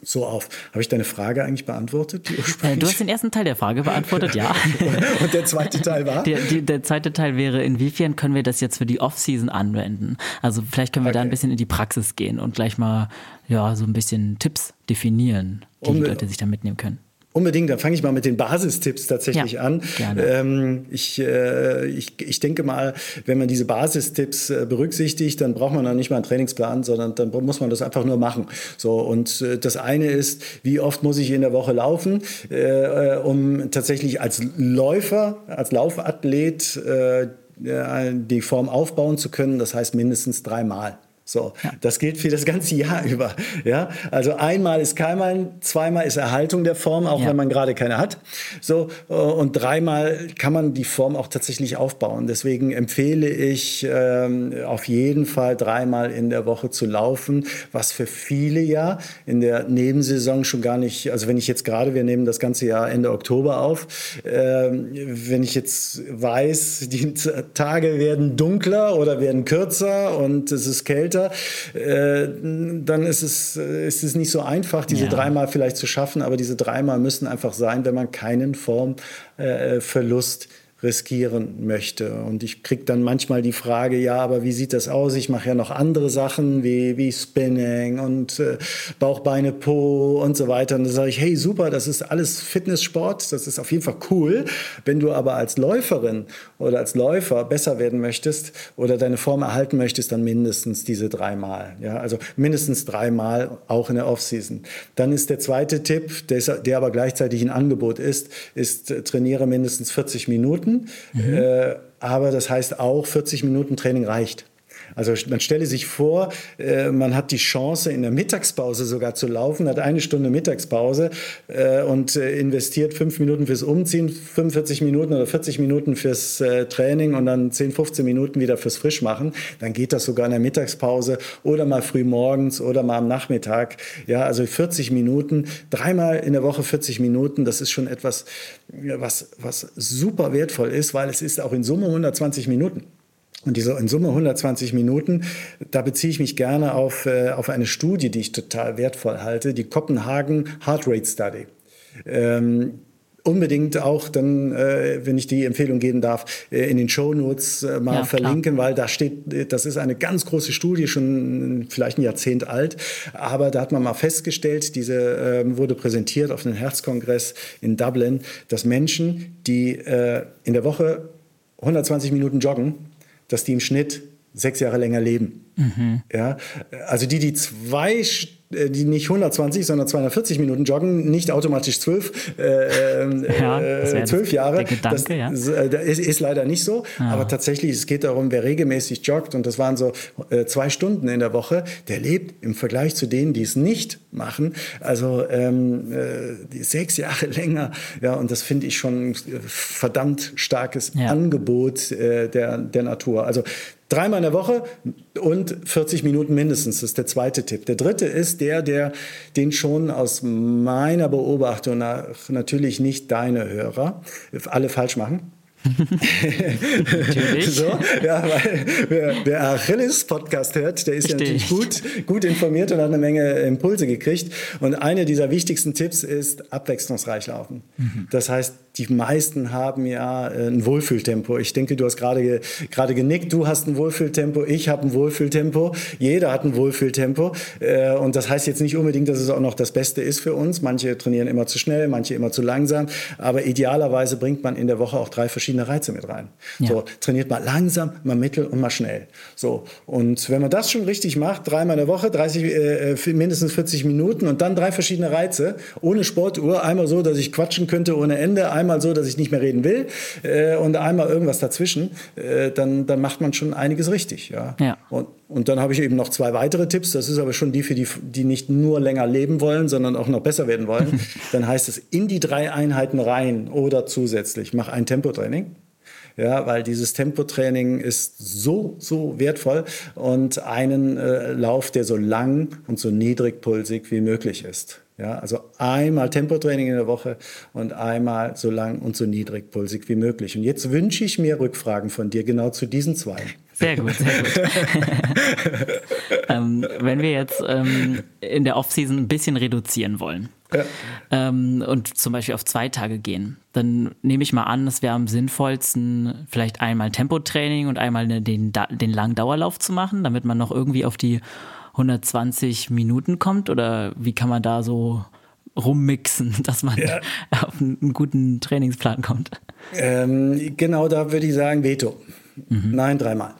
so auf. Habe ich deine Frage eigentlich beantwortet? Äh, du hast den ersten Teil der Frage beantwortet, ja. Und der zweite Teil war? Der, die, der, zweite Teil wäre, inwiefern können wir das jetzt für die Off-Season anwenden? Also vielleicht können wir okay. da ein bisschen in die Praxis gehen und gleich mal ja, so ein bisschen Tipps definieren, die, um, die Leute sich da mitnehmen können. Unbedingt, dann fange ich mal mit den Basistipps tatsächlich ja, an. Ähm, ich, äh, ich, ich denke mal, wenn man diese Basistipps äh, berücksichtigt, dann braucht man dann nicht mal einen Trainingsplan, sondern dann muss man das einfach nur machen. So, und äh, das eine ist, wie oft muss ich in der Woche laufen, äh, äh, um tatsächlich als Läufer, als Laufathlet äh, die Form aufbauen zu können. Das heißt mindestens dreimal. So, ja. das gilt für das ganze Jahr über. Ja, also einmal ist keinmal, zweimal ist Erhaltung der Form, auch ja. wenn man gerade keine hat. So äh, und dreimal kann man die Form auch tatsächlich aufbauen. Deswegen empfehle ich ähm, auf jeden Fall dreimal in der Woche zu laufen, was für viele ja in der Nebensaison schon gar nicht. Also wenn ich jetzt gerade, wir nehmen das ganze Jahr Ende Oktober auf, äh, wenn ich jetzt weiß, die Tage werden dunkler oder werden kürzer und es ist kälter weiter, äh, dann ist es, äh, ist es nicht so einfach, diese ja. dreimal vielleicht zu schaffen, aber diese dreimal müssen einfach sein, wenn man keinen Formverlust äh, riskieren möchte. Und ich kriege dann manchmal die Frage, ja, aber wie sieht das aus? Ich mache ja noch andere Sachen wie, wie Spinning und äh, Bauch, Po und so weiter. Und dann sage ich, hey, super, das ist alles Fitnesssport, das ist auf jeden Fall cool. Wenn du aber als Läuferin oder als Läufer besser werden möchtest oder deine Form erhalten möchtest, dann mindestens diese dreimal. Ja, also mindestens dreimal auch in der Offseason. Dann ist der zweite Tipp, der, ist, der aber gleichzeitig ein Angebot ist, ist äh, trainiere mindestens 40 Minuten. Minuten. Mhm. Äh, aber das heißt auch, 40 Minuten Training reicht. Also man stelle sich vor, äh, man hat die Chance, in der Mittagspause sogar zu laufen, hat eine Stunde Mittagspause äh, und äh, investiert fünf Minuten fürs Umziehen, 45 Minuten oder 40 Minuten fürs äh, Training und dann 10, 15 Minuten wieder fürs Frischmachen. Dann geht das sogar in der Mittagspause oder mal früh morgens oder mal am Nachmittag. Ja, also 40 Minuten, dreimal in der Woche 40 Minuten, das ist schon etwas, was, was super wertvoll ist, weil es ist auch in Summe 120 Minuten. Und diese in Summe 120 Minuten, da beziehe ich mich gerne auf, äh, auf eine Studie, die ich total wertvoll halte, die Kopenhagen Heart Rate Study. Ähm, unbedingt auch dann, äh, wenn ich die Empfehlung geben darf, äh, in den Show Notes äh, mal ja, verlinken, klar. weil da steht, äh, das ist eine ganz große Studie, schon vielleicht ein Jahrzehnt alt, aber da hat man mal festgestellt, diese ähm, wurde präsentiert auf einem Herzkongress in Dublin, dass Menschen, die äh, in der Woche 120 Minuten joggen, dass die im Schnitt sechs Jahre länger leben. Mhm. Ja, also die, die zwei äh, die nicht 120, sondern 240 Minuten joggen, nicht automatisch zwölf, äh, ja, äh, zwölf Jahre. Gedanke, das, ja. ist, ist, leider nicht so. Ja. Aber tatsächlich, es geht darum, wer regelmäßig joggt, und das waren so äh, zwei Stunden in der Woche, der lebt im Vergleich zu denen, die es nicht machen, also ähm, äh, sechs Jahre länger. Ja, und das finde ich schon ein verdammt starkes. Angebot äh, der, der Natur. Also Dreimal in der Woche und 40 Minuten mindestens. Das ist der zweite Tipp. Der dritte ist der, der den schon aus meiner Beobachtung nach natürlich nicht deine Hörer alle falsch machen. natürlich. So, ja, weil wer, wer Achilles Podcast hört, der ist ja natürlich gut, gut informiert und hat eine Menge Impulse gekriegt. Und einer dieser wichtigsten Tipps ist abwechslungsreich laufen. Mhm. Das heißt, die meisten haben ja äh, ein Wohlfühltempo. Ich denke, du hast gerade gerade genickt, du hast ein Wohlfühltempo, ich habe ein Wohlfühltempo, jeder hat ein Wohlfühltempo. Äh, und das heißt jetzt nicht unbedingt, dass es auch noch das Beste ist für uns. Manche trainieren immer zu schnell, manche immer zu langsam. Aber idealerweise bringt man in der Woche auch drei verschiedene Reize mit rein. Ja. So, trainiert mal langsam, mal mittel und mal schnell. So, und wenn man das schon richtig macht, dreimal in der Woche, 30, äh, mindestens 40 Minuten und dann drei verschiedene Reize, ohne Sportuhr, einmal so, dass ich quatschen könnte ohne Ende, einmal so, dass ich nicht mehr reden will äh, und einmal irgendwas dazwischen, äh, dann, dann macht man schon einiges richtig. Ja. ja. Und, und dann habe ich eben noch zwei weitere Tipps. Das ist aber schon die für die, die nicht nur länger leben wollen, sondern auch noch besser werden wollen. dann heißt es in die drei Einheiten rein oder zusätzlich mach ein Tempotraining. Ja, weil dieses Tempotraining ist so, so wertvoll und einen äh, Lauf, der so lang und so niedrigpulsig wie möglich ist. Ja, also einmal Tempotraining in der Woche und einmal so lang und so niedrigpulsig wie möglich. Und jetzt wünsche ich mir Rückfragen von dir genau zu diesen zwei. Sehr gut, sehr gut. ähm, wenn wir jetzt ähm, in der Offseason ein bisschen reduzieren wollen ja. ähm, und zum Beispiel auf zwei Tage gehen, dann nehme ich mal an, es wäre am sinnvollsten, vielleicht einmal Tempotraining und einmal den, den langen Dauerlauf zu machen, damit man noch irgendwie auf die 120 Minuten kommt? Oder wie kann man da so rummixen, dass man ja. auf einen, guten Trainingsplan kommt? Ähm, genau da würde ich sagen, Veto. Mhm. Nein, dreimal.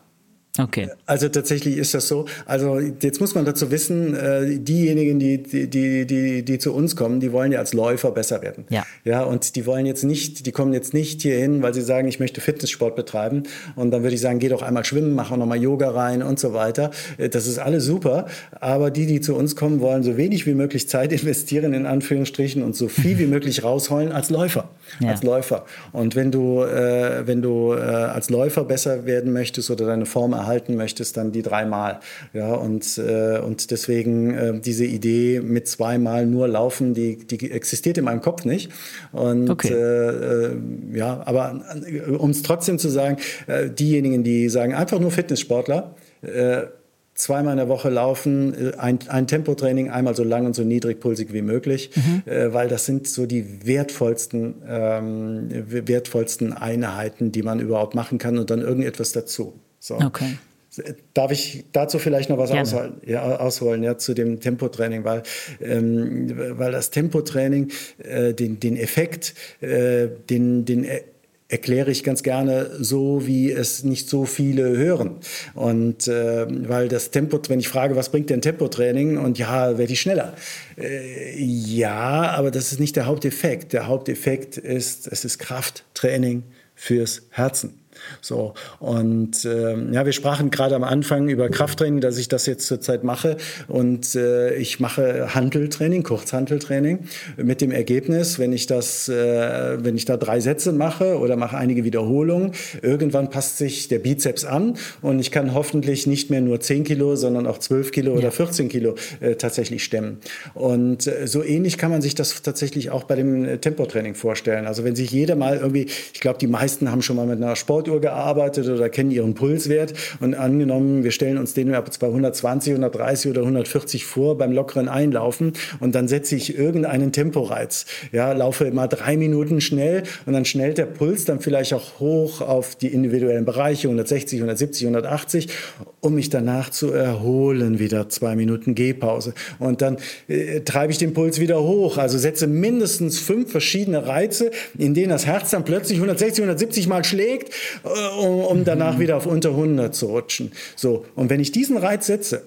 Okay. Also tatsächlich ist das so. Also jetzt muss man dazu wissen, äh, diejenigen, die, die, die, die, zu uns kommen, die wollen ja als Läufer besser werden. Ja. Ja, und die wollen jetzt nicht, die kommen jetzt nicht hierhin, weil sie sagen, ich möchte Fitnesssport betreiben. Und dann würde ich sagen, geh doch einmal schwimmen, mach auch nochmal Yoga rein und so weiter. Äh, das ist alles super. Aber die, die zu uns kommen, wollen so wenig wie möglich Zeit investieren, in Anführungsstrichen, und so viel wie möglich rausholen als Läufer. Ja. Als Läufer. Und wenn du, äh, wenn du als Läufer besser werden möchtest oder deine Form erhalten erhalten möchtest, dann die dreimal. Ja, und, äh, und deswegen äh, diese Idee mit zweimal nur laufen, die, die existiert in meinem Kopf nicht. Und okay. äh, äh ja, aber äh, um es trotzdem zu sagen, äh, diejenigen, die sagen, einfach nur Fitnesssportler, zweimal in der Woche laufen, ein, ein Tempotraining, einmal so lang und so niedrigpulsig wie möglich, mhm. äh, weil das sind so die wertvollsten, ähm, wertvollsten Einheiten, die man überhaupt machen kann und dann irgendetwas dazu. So. Okay. Darf ich dazu vielleicht noch was ausholen, ja, ausholen ja, zu dem Tempotraining, weil, ähm, weil das Tempotraining äh, den, den Effekt, äh, den, den er erkläre ich ganz gerne so, wie es nicht so viele hören. Und äh, weil das Tempo, wenn ich frage, was bringt denn Tempotraining? Und ja, werde ich schneller. Äh, ja, aber das ist nicht der Haupteffekt. Der Haupteffekt ist, es ist Krafttraining fürs Herzen. So, und äh, ja, wir sprachen gerade am Anfang über Krafttraining, dass ich das jetzt zurzeit mache. Und äh, ich mache Handeltraining, Kurzhandeltraining, mit dem Ergebnis, wenn ich das, äh, wenn ich da drei Sätze mache oder mache einige Wiederholungen, irgendwann passt sich der Bizeps an und ich kann hoffentlich nicht mehr nur 10 Kilo, sondern auch 12 Kilo ja. oder 14 Kilo äh, tatsächlich stemmen. Und äh, so ähnlich kann man sich das tatsächlich auch bei dem äh, Tempotraining vorstellen. Also wenn sich jeder mal irgendwie, ich glaube, die meisten haben schon mal mit einer Sportuhr gearbeitet oder kennen ihren Pulswert. Und angenommen, wir stellen uns den bei 120, 130 oder 140 vor beim lockeren Einlaufen und dann setze ich irgendeinen Temporeiz. Ja, laufe mal drei Minuten schnell und dann schnellt der Puls dann vielleicht auch hoch auf die individuellen Bereiche 160, 170, 180, um mich danach zu erholen. Wieder zwei Minuten Gehpause. Und dann äh, treibe ich den Puls wieder hoch. Also setze mindestens fünf verschiedene Reize, in denen das Herz dann plötzlich 160, 170 Mal schlägt um, um danach mhm. wieder auf unter 100 zu rutschen. So, und wenn ich diesen Reiz setze,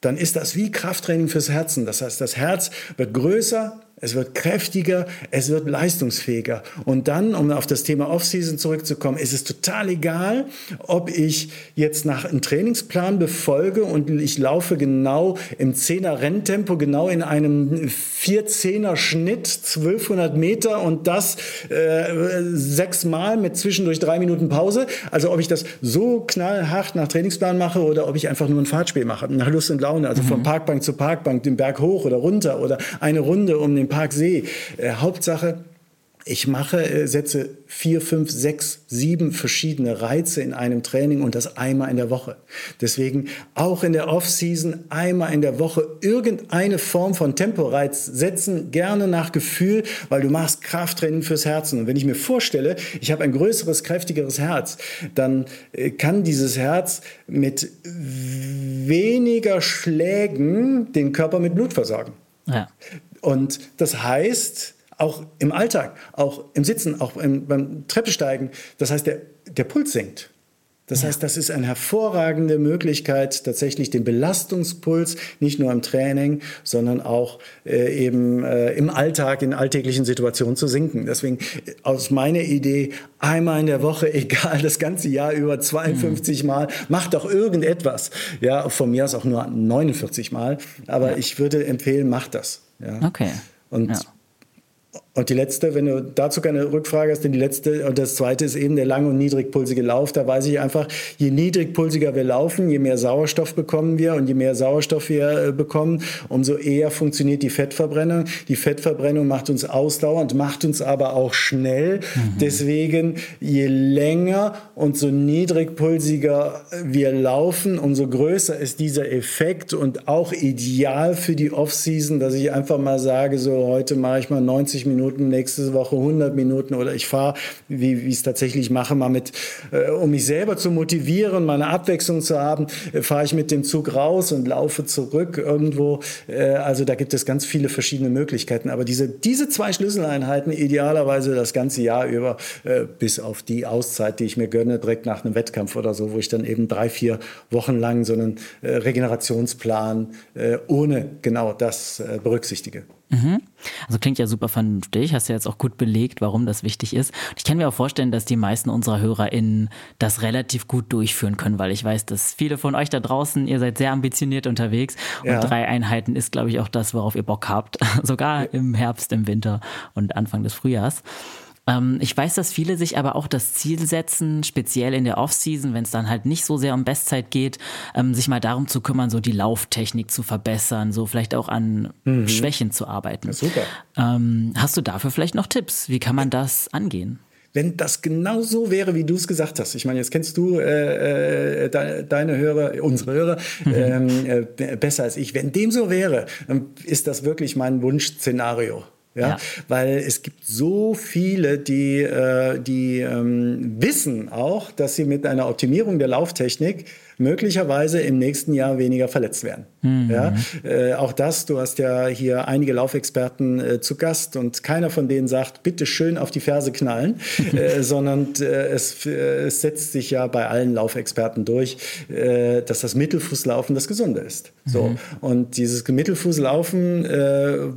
dann ist das wie Krafttraining fürs Herzen. Das heißt, das Herz wird größer, es wird kräftiger, es wird leistungsfähiger. Und dann, um auf das Thema Offseason zurückzukommen, ist es total egal, ob ich jetzt nach einem Trainingsplan befolge und ich laufe genau im 10er Renntempo, genau in einem 4-10er Schnitt, 1200 Meter und das äh, sechsmal mit zwischendurch drei Minuten Pause. Also ob ich das so knallhart nach Trainingsplan mache oder ob ich einfach nur ein Fahrtspiel mache, nach Lust und Laune, also mhm. von Parkbank zu Parkbank, den Berg hoch oder runter oder eine Runde um den Parksee. Äh, Hauptsache, Ich mache, äh, setze vier, fünf, sechs, sieben verschiedene Reize in einem Training und das einmal in der Woche. Deswegen auch in der Off-Season einmal in der Woche irgendeine Form von Temporeiz setzen, gerne nach Gefühl, weil du machst Krafttraining fürs Herzen. Und wenn ich mir vorstelle, ich habe ein größeres, kräftigeres Herz, dann äh, kann dieses Herz mit weniger Schlägen den Körper mit Blut versorgen. Ja. Und das heißt, auch im Alltag, auch im Sitzen, auch im, beim Treppesteigen. Das heißt, der, der Puls sinkt. Das ja. heißt, das ist eine hervorragende Möglichkeit, tatsächlich den Belastungspuls nicht nur im Training, sondern auch äh, eben äh, im Alltag, in alltäglichen Situationen zu sinken. Deswegen äh, aus meiner Idee, einmal in der Woche, egal, das ganze Jahr über 52 mhm. Mal, macht doch irgendetwas. Ja, von mir aus auch nur 49 Mal. Aber ja. ich würde empfehlen, macht das. Ja. Okay. Und ja. Und die letzte, wenn du dazu keine Rückfrage hast, denn die letzte und das zweite ist eben der lang- und niedrigpulsige Lauf. Da weiß ich einfach, je niedrigpulsiger wir laufen, je mehr Sauerstoff bekommen wir und je mehr Sauerstoff wir äh, bekommen, umso eher funktioniert die Fettverbrennung. Die Fettverbrennung macht uns ausdauernd, macht uns aber auch schnell. Mhm. Deswegen, je länger und so niedrigpulsiger wir laufen, umso größer ist dieser Effekt und auch ideal für die Off-Season, dass ich einfach mal sage, so heute mache ich mal 90 Minuten Minuten, nächste Woche 100 Minuten oder ich fahre, wie, ich es tatsächlich mache, mal mit, äh, um mich selber zu motivieren, meine Abwechslung zu haben, äh, fahre ich mit dem Zug raus und laufe zurück irgendwo. Äh, also da gibt es ganz viele verschiedene Möglichkeiten. Aber diese, diese zwei Schlüsseleinheiten idealerweise das ganze Jahr über, äh, bis auf die Auszeit, die ich mir gönne, direkt nach einem Wettkampf oder so, wo ich dann eben drei, vier Wochen lang so einen äh, Regenerationsplan äh, ohne genau das berücksichtige. Mhm. Also klingt ja super vernünftig, hast ja jetzt auch gut belegt, warum das wichtig ist. Ich kann mir auch vorstellen, dass die meisten unserer HörerInnen das relativ gut durchführen können, weil ich weiß, dass viele von euch da draußen, ihr seid sehr ambitioniert unterwegs und ja. drei Einheiten ist, glaube ich, auch das, worauf ihr Bock habt. Sogar im Herbst, im Winter und Anfang des Frühjahrs. Ähm, ich weiß, dass viele sich aber auch das Ziel setzen, speziell in der Offseason, wenn es dann halt nicht so sehr um Bestzeit geht, ähm, sich mal darum zu kümmern, so die Lauftechnik zu verbessern, so vielleicht auch an mhm. Schwächen zu arbeiten. Super. Ähm, hast du dafür vielleicht noch Tipps? Wie kann man das angehen? wenn das genau so wäre, wie du es gesagt hast. Ich meine, jetzt kennst du äh, äh, deine Hörer, unsere Hörer mhm. ähm, äh, besser als ich. Wenn dem so wäre, ist das wirklich mein Wunschszenario. Ja? ja? weil es gibt so viele, die, äh, die ähm, wissen auch, dass sie mit einer Optimierung der Lauftechnik möglicherweise im nächsten Jahr weniger verletzt werden. Mhm. Ja, äh, auch das, du hast ja hier einige Laufexperten äh, zu Gast und keiner von denen sagt, bitte schön auf die Ferse knallen, äh, sondern äh, es, äh, es, setzt sich ja bei allen Laufexperten durch, dass das Mittelfußlaufen das Gesunde ist. Mhm. So. Und dieses Mittelfußlaufen,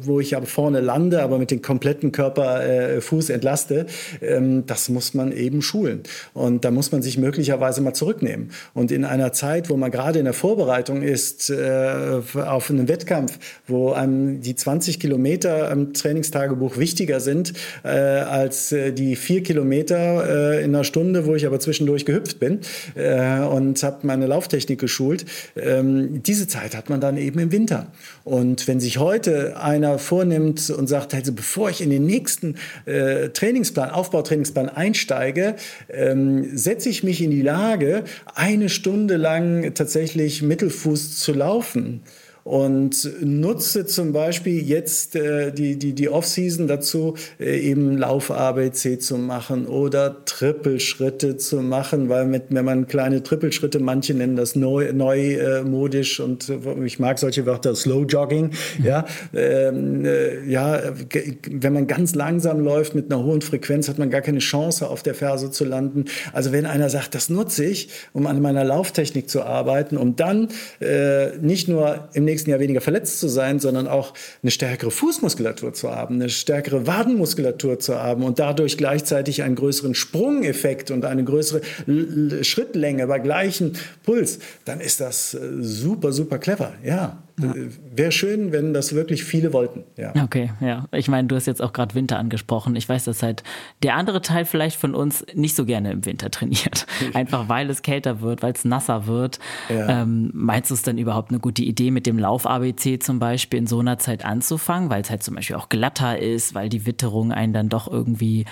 wo ich aber vorne lande, aber mit dem kompletten Körper Fuß entlaste, ähm, das muss man eben schulen. Und da muss man sich möglicherweise mal zurücknehmen. Und in einer Zeit, wo man gerade in der Vorbereitung ist äh, auf einen Wettkampf, wo einem die 20 Kilometer am Trainingstagebuch wichtiger sind äh, als äh, die vier Kilometer äh, in einer Stunde, wo ich aber zwischendurch gehüpft bin äh, und habe meine Lauftechnik geschult. Ähm, diese Zeit hat man dann eben im Winter. Und wenn sich heute einer vornimmt und sagt, also bevor ich in den nächsten äh, Trainingsplan, Aufbautrainingsplan einsteige, ähm, setze ich mich in die Lage, eine Stunde lang tatsächlich Mittelfuß zu laufen und nutze zum Beispiel jetzt äh, die, die, die Off-Season dazu, äh, eben Lauf-ABC zu machen oder Trippelschritte zu machen, weil mit, wenn man kleine Trippelschritte, manche nennen das neu, neumodisch äh, und ich mag solche Wörter, Slow Jogging, mhm. ja, ähm, äh, ja, wenn man ganz langsam läuft mit einer hohen Frequenz, hat man gar keine Chance, auf der Ferse zu landen. Also wenn einer sagt, das nutze ich, um an meiner Lauftechnik zu arbeiten, um dann äh, nicht nur im nächsten Jahr weniger verletzt zu sein, sondern auch eine stärkere Fußmuskulatur zu haben, eine stärkere Wadenmuskulatur zu haben und dadurch gleichzeitig einen größeren Sprungeffekt und eine größere Schrittlänge bei gleichem Puls, dann ist das äh, super, super clever, ja. Ja. Wäre schön, wenn das wirklich viele wollten. Ja. Okay, ja. Ich meine, du hast jetzt auch gerade Winter angesprochen. Ich weiß, dass halt der andere Teil vielleicht von uns nicht so gerne im Winter trainiert. Einfach weil es kälter wird, weil es nasser wird. Ja. Ähm, meinst du es dann überhaupt eine gute Idee, mit dem Lauf-ABC zum Beispiel in so einer Zeit anzufangen, weil es halt zum Beispiel auch glatter ist, weil die Witterung einen dann doch irgendwie,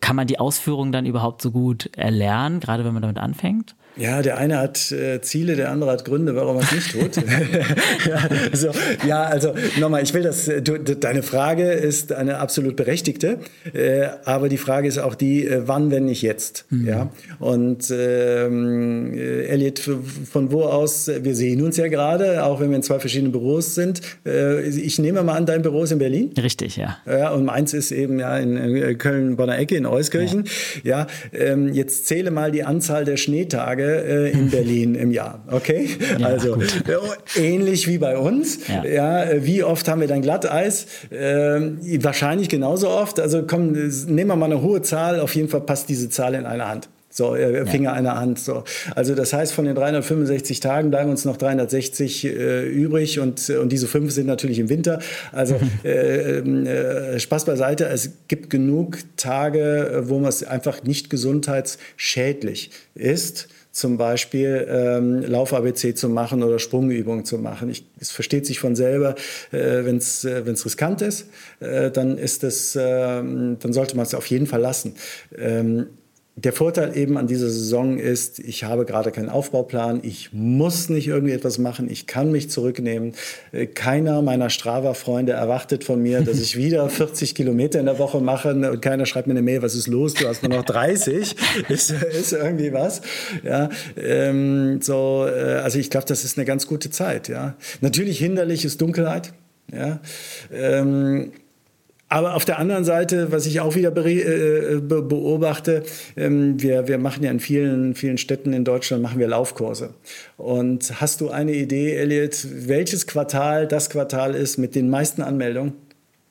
kann man die Ausführung dann überhaupt so gut erlernen, gerade wenn man damit anfängt? Ja, der eine hat äh, Ziele, der andere hat Gründe, warum er es nicht tut. ja, so, ja, also nochmal, ich will das, äh, du, deine Frage ist eine absolut berechtigte, äh, aber die Frage ist auch die, äh, wann, wenn nicht jetzt. Mhm. Ja? Und ähm, äh, Elliot, von wo aus, wir sehen uns ja gerade, auch wenn wir in zwei verschiedenen Büros sind. Äh, ich nehme mal an, dein Büro ist in Berlin? Richtig, ja. ja und meins ist eben ja in, Köln-Bonner Ecke, in Euskirchen. Ja, ja ähm, jetzt zähle mal die Anzahl der Schneetage Tage äh, in Berlin im Jahr. Okay? Ja, also äh, ähnlich wie bei uns. Ja. ja. Äh, wie oft haben wir dann Glatteis? Äh, wahrscheinlich genauso oft. Also komm, nehmen wir mal eine hohe Zahl. Auf jeden Fall passt diese Zahl in eine Hand. So, äh, Finger ja. einer Hand. So. Also das heißt, von den 365 Tagen bleiben uns noch 360 äh, übrig und, und diese fünf sind natürlich im Winter. Also äh, äh, Spaß beiseite, es gibt genug Tage, wo man es einfach nicht gesundheitsschädlich ist zum Beispiel ähm, Lauf-ABC zu machen oder Sprungübungen zu machen. Ich, es versteht sich von selber, äh, wenn es äh, riskant ist, äh, dann ist es, äh, dann sollte man es auf jeden Fall lassen. Ähm, der Vorteil eben an dieser Saison ist, ich habe gerade keinen Aufbauplan, ich muss nicht irgendwie etwas machen, ich kann mich zurücknehmen. Äh, keiner meiner Strava-Freunde erwartet von mir, dass ich wieder 40 Kilometer in der Woche mache und keiner schreibt mir eine Mail, was ist los, du hast nur noch 30, ist, ist irgendwie was. Ja, ähm, so, äh, also ich glaube, das ist eine ganz gute Zeit. Ja. Natürlich hinderlich ist Dunkelheit. Ja, ähm, aber auf der anderen Seite, was ich auch wieder äh, beobachte, ähm, wir, wir machen ja in vielen, vielen Städten in Deutschland machen wir Laufkurse. Und hast du eine Idee, Elliot, welches Quartal das Quartal ist mit den meisten Anmeldungen?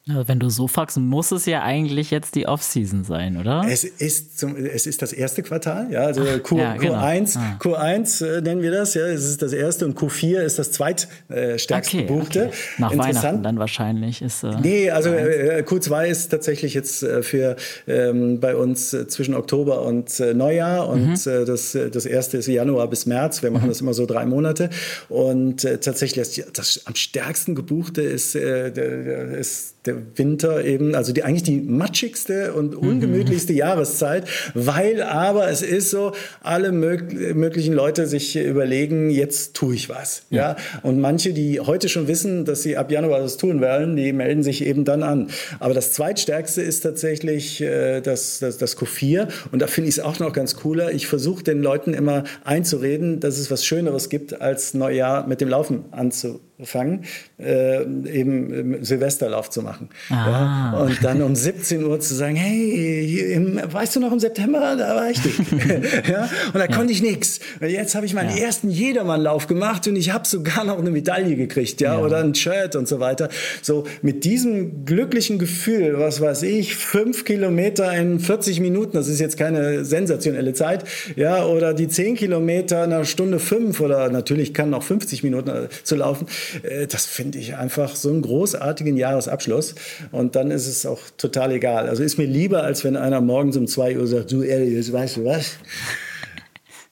Also wenn du so fragst, muss es ja eigentlich jetzt die Off-Season sein, oder? Es ist, zum, es ist das erste Quartal, ja, also Q, ja, genau. Q1, ah. Q1 äh, nennen wir das, ja, es ist das erste und Q4 ist das zweitstärkst äh, okay, gebuchte. Okay. Nach Weihnachten dann wahrscheinlich ist. Äh, nee, also äh, Q2 ist tatsächlich jetzt äh, für ähm, bei uns äh, zwischen Oktober und Neujahr und mhm. das, das erste ist Januar bis März. Wir machen mhm. das immer so drei Monate und tatsächlich das, das, am stärksten gebuchte ist, ist der Winter eben, also die, eigentlich die matschigste und mhm. ungemütlichste mhm. Jahreszeit, weil aber es ist so, alle mög möglichen Leute sich überlegen, jetzt tue ich was. Ja. ja. Und manche, die heute schon wissen, dass sie ab Januar das tun wollen, die melden sich eben dann an. Aber das zweitstärkste ist tatsächlich äh, das, das, das Q4 und da finde ich es auch noch ganz cooler. Ich versuche den Leuten immer einzureden, dass es was Schöneres gibt, als Neujahr mit dem Laufen anzufangen fangen, äh, eben äh, Silvesterlauf zu machen. Ah. Ja, und dann um 17 Uhr zu sagen, hey, im, weißt du noch im September, da war ich dich. ja, und da ja. konnte ich nichts. Jetzt habe ich meinen ja. ersten Jedermannlauf gemacht und ich habe sogar noch eine Medaille gekriegt, ja, oder ein Shirt und so weiter. So mit diesem glücklichen Gefühl, was weiß ich, fünf Kilometer in 40 Minuten, das ist jetzt keine sensationelle Zeit, ja, oder die 10 Kilometer in einer Stunde fünf oder natürlich kann noch 50 Minuten äh, zu laufen. Äh, das finde ich einfach so einen großartigen Jahresabschluss. Und dann ist es auch total egal. Also ist mir lieber, als wenn einer morgens um zwei Uhr sagt, du Elias, weißt du was?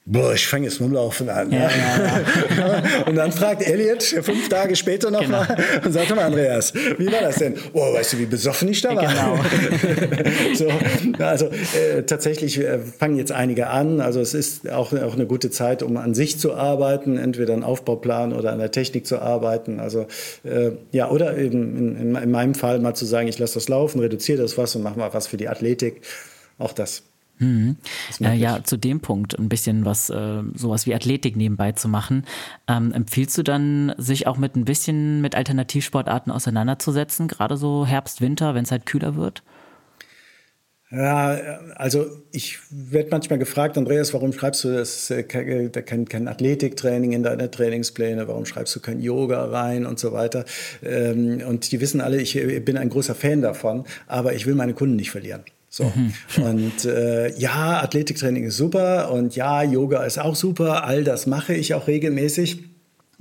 Boah, ich fange jetzt mit dem Laufen an. Ja, ja. Ja, und dann fragt Elliot fünf Tage später nochmal genau. Mal, und sagt mal, Andreas, wie war das denn? Oh, weißt du, wie besoffen ich da war? Genau. so, also äh, tatsächlich äh, fangen jetzt einige an. Also es ist auch, auch eine gute Zeit, um an sich zu arbeiten, entweder einen Aufbauplan oder an der Technik zu arbeiten. Also äh, ja, oder eben in, in, in meinem Fall mal zu sagen, ich lasse das laufen, reduziere das was und mache mal was für die Athletik. Auch das. Mhm. Äh, ja, zu dem Punkt ein bisschen was, äh, sowas wie Athletik nebenbei zu machen. Ähm, empfiehlst du dann, sich auch mit ein bisschen mit Alternativsportarten auseinanderzusetzen, gerade so Herbst, Winter, wenn es halt kühler wird? Ja, also ich werde manchmal gefragt, Andreas, warum schreibst du das äh, kein, kein Athletiktraining in deine Trainingspläne, warum schreibst du kein Yoga rein und so weiter. Ähm, und die wissen alle, ich bin ein großer Fan davon, aber ich will meine Kunden nicht verlieren. So. Mhm. Und äh, ja, Athletiktraining ist super und ja, Yoga ist auch super, all das mache ich auch regelmäßig.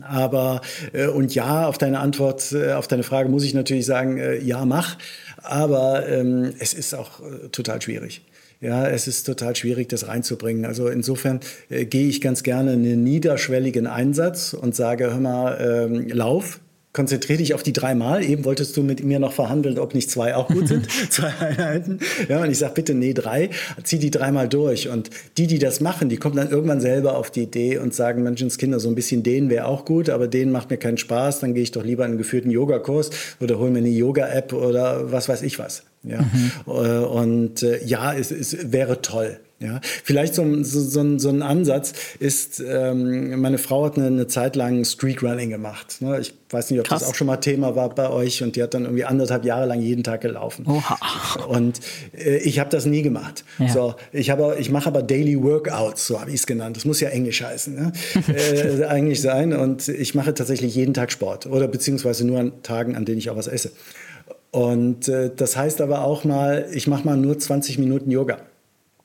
Aber äh, und ja, auf deine Antwort, äh, auf deine Frage muss ich natürlich sagen, äh, ja, mach. Aber ähm, es ist auch äh, total schwierig. Ja, es ist total schwierig, das reinzubringen. Also insofern äh, gehe ich ganz gerne einen niederschwelligen Einsatz und sage, hör mal, ähm, lauf, konzentriere dich auf die dreimal. Eben wolltest du mit mir noch verhandeln, ob nicht zwei auch gut sind, zwei Einheiten. Ja, und ich sage bitte, nee, drei, zieh die dreimal durch. Und die, die das machen, die kommen dann irgendwann selber auf die Idee und sagen, Menschenskinder, so ein bisschen den wäre auch gut, aber den macht mir keinen Spaß, dann gehe ich doch lieber in einen geführten Yogakurs oder hol mir eine Yoga-App oder was weiß ich was. Ja, mhm. Äh, und äh, ja, es, es wäre toll. Ja, vielleicht so, so, so, so ein Ansatz ist, ähm, meine Frau hat eine, eine Zeit lang Streetrunning gemacht. Ne? Ich weiß nicht, ob Krass. das auch schon mal Thema war bei euch und die hat dann irgendwie anderthalb Jahre lang jeden Tag gelaufen. Oha. Und äh, ich habe das nie gemacht. Ja. So, ich, habe, ich mache aber Daily Workouts, so habe ich es genannt. Das muss ja Englisch heißen, ne? äh, eigentlich sein. Und ich mache tatsächlich jeden Tag Sport oder beziehungsweise nur an Tagen, an denen ich auch was esse. Und äh, das heißt aber auch mal, ich mache mal nur 20 Minuten Yoga.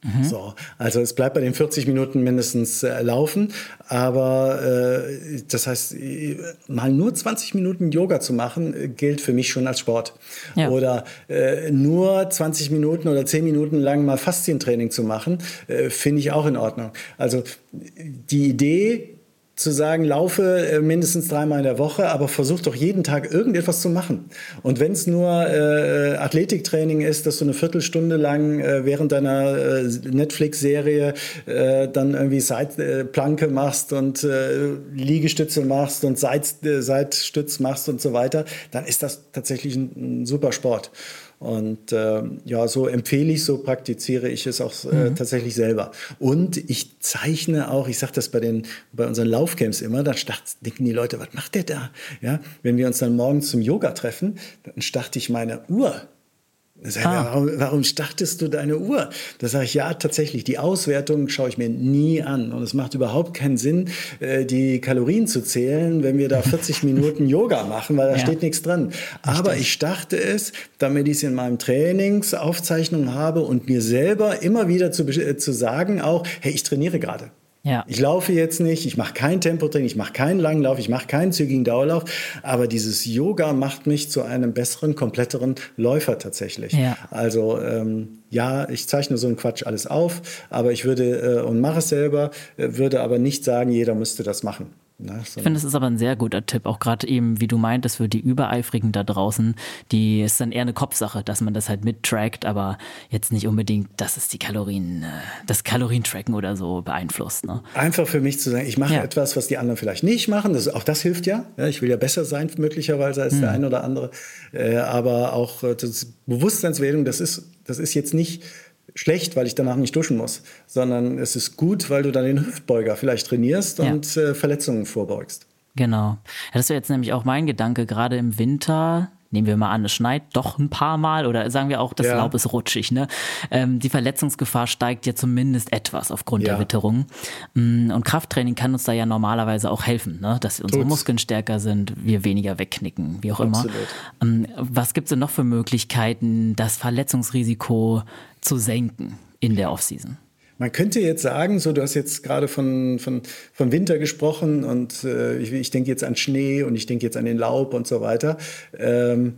Mhm. So, also es bleibt bei den 40 Minuten mindestens äh, laufen, aber äh, das heißt, äh, mal nur 20 Minuten Yoga zu machen, äh, gilt für mich schon als Sport. Ja. Oder äh, nur 20 Minuten oder 10 Minuten lang mal Faszientraining zu machen, äh, finde ich auch in Ordnung. Also die Idee, zu sagen, laufe äh, mindestens dreimal in der Woche, aber versuch doch jeden Tag irgendetwas zu machen. Und wenn es nur äh, Athletiktraining ist, dass du eine Viertelstunde lang äh, während deiner äh, Netflix-Serie äh, dann irgendwie Seitplanke machst und äh, Liegestütze machst und Seit, Seitstütz machst und so weiter, dann ist das tatsächlich ein, ein super Sport. Und äh, ja, so empfehle ich, so praktiziere ich es auch äh, mhm. tatsächlich selber. Und ich zeichne auch, ich sage das bei, den, bei unseren Laufcamps immer, dann denken die Leute, was macht der da? Ja, wenn wir uns dann morgens zum Yoga treffen, dann starte ich meine Uhr Sag, ah. warum, warum startest du deine Uhr? Da sage ich, ja, tatsächlich, die Auswertung schaue ich mir nie an. Und es macht überhaupt keinen Sinn, äh, die Kalorien zu zählen, wenn wir da 40 Minuten Yoga machen, weil da ja. steht nichts dran. Aber ich starte es, damit ich es in meinem Trainingsaufzeichnung habe und mir selber immer wieder zu, äh, zu sagen auch, hey, ich trainiere gerade. Ja. Ich laufe jetzt nicht, ich mache kein Tempotraining, ich mache keinen Langlauf, ich mache keinen zügigen Dauerlauf, aber dieses Yoga macht mich zu einem besseren, kompletteren Läufer tatsächlich. Ja. Also ähm, ja, ich zeichne so einen Quatsch alles auf, aber ich würde äh, und mache es selber, äh, würde aber nicht sagen, jeder müsste das machen. Ne, so. Ich finde, das ist aber ein sehr guter Tipp, auch gerade eben, wie du meintest, für die Übereifrigen da draußen, die ist dann eher eine Kopfsache, dass man das halt mittrackt, aber jetzt nicht unbedingt, dass es die Kalorien, äh, das Kalorientracken oder so beeinflusst. Ne? Einfach für mich zu sagen, ich mache ja. etwas, was die anderen vielleicht nicht machen, das, auch das hilft ja. ja. Ich will ja besser sein möglicherweise als hm. der eine oder andere, äh, aber auch äh, das Bewusstseinswählung, das ist, das ist jetzt nicht schlecht, weil ich danach nicht duschen muss, sondern es ist gut, weil du dann den Hüftbeuger vielleicht trainierst ja. und äh, Verletzungen vorbeugst. Genau. Das wäre jetzt nämlich auch mein Gedanke, gerade im Winter nehmen wir mal an, es schneit doch ein paar Mal oder sagen wir auch, das ja. Laub ist rutschig. Ne? Ähm, die Verletzungsgefahr steigt ja zumindest etwas aufgrund ja. der Witterung. Mm, und Krafttraining kann uns da ja normalerweise auch helfen, ne? dass unsere Tut's. Muskeln stärker sind, wir weniger wegknicken, wie auch Absolut. immer. Ähm, was gibt es denn noch für Möglichkeiten, das Verletzungsrisiko zu senken in der Offseason? Man könnte jetzt sagen, so du hast jetzt gerade von, von, von Winter gesprochen und äh, ich, ich denke jetzt an Schnee und ich denke jetzt an den Laub und so weiter. Ähm,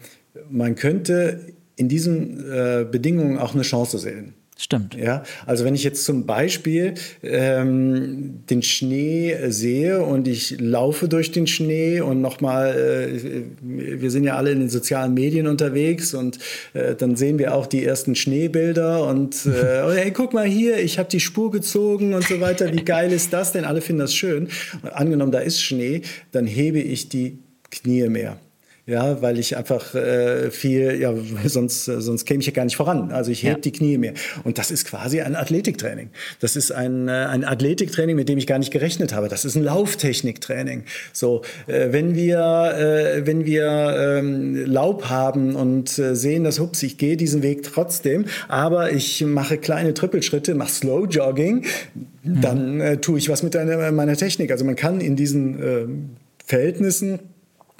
man könnte in diesen äh, Bedingungen auch eine Chance sehen. Stimmt. Ja, also wenn ich jetzt zum Beispiel ähm, den Schnee sehe und ich laufe durch den Schnee und nochmal, äh, wir sind ja alle in den sozialen Medien unterwegs und äh, dann sehen wir auch die ersten Schneebilder und äh, oh, hey, guck mal hier, ich habe die Spur gezogen und so weiter. Wie geil ist das denn? Alle finden das schön. Und angenommen, da ist Schnee, dann hebe ich die Knie mehr ja, weil ich einfach äh, viel, ja, sonst, sonst käme ich ja gar nicht voran. Also ich heb ja. die Knie mehr. Und das ist quasi ein Athletiktraining. Das ist ein, äh, ein Athletiktraining, mit dem ich gar nicht gerechnet habe. Das ist ein Lauftechniktraining. So, äh, wenn wir, äh, wenn wir ähm, Laub haben und äh, sehen, dass, hups, ich gehe diesen Weg trotzdem, aber ich mache kleine Trippelschritte, mache Slow Jogging, mhm. dann äh, tue ich was mit deiner, meiner Technik. Also man kann in diesen äh, Verhältnissen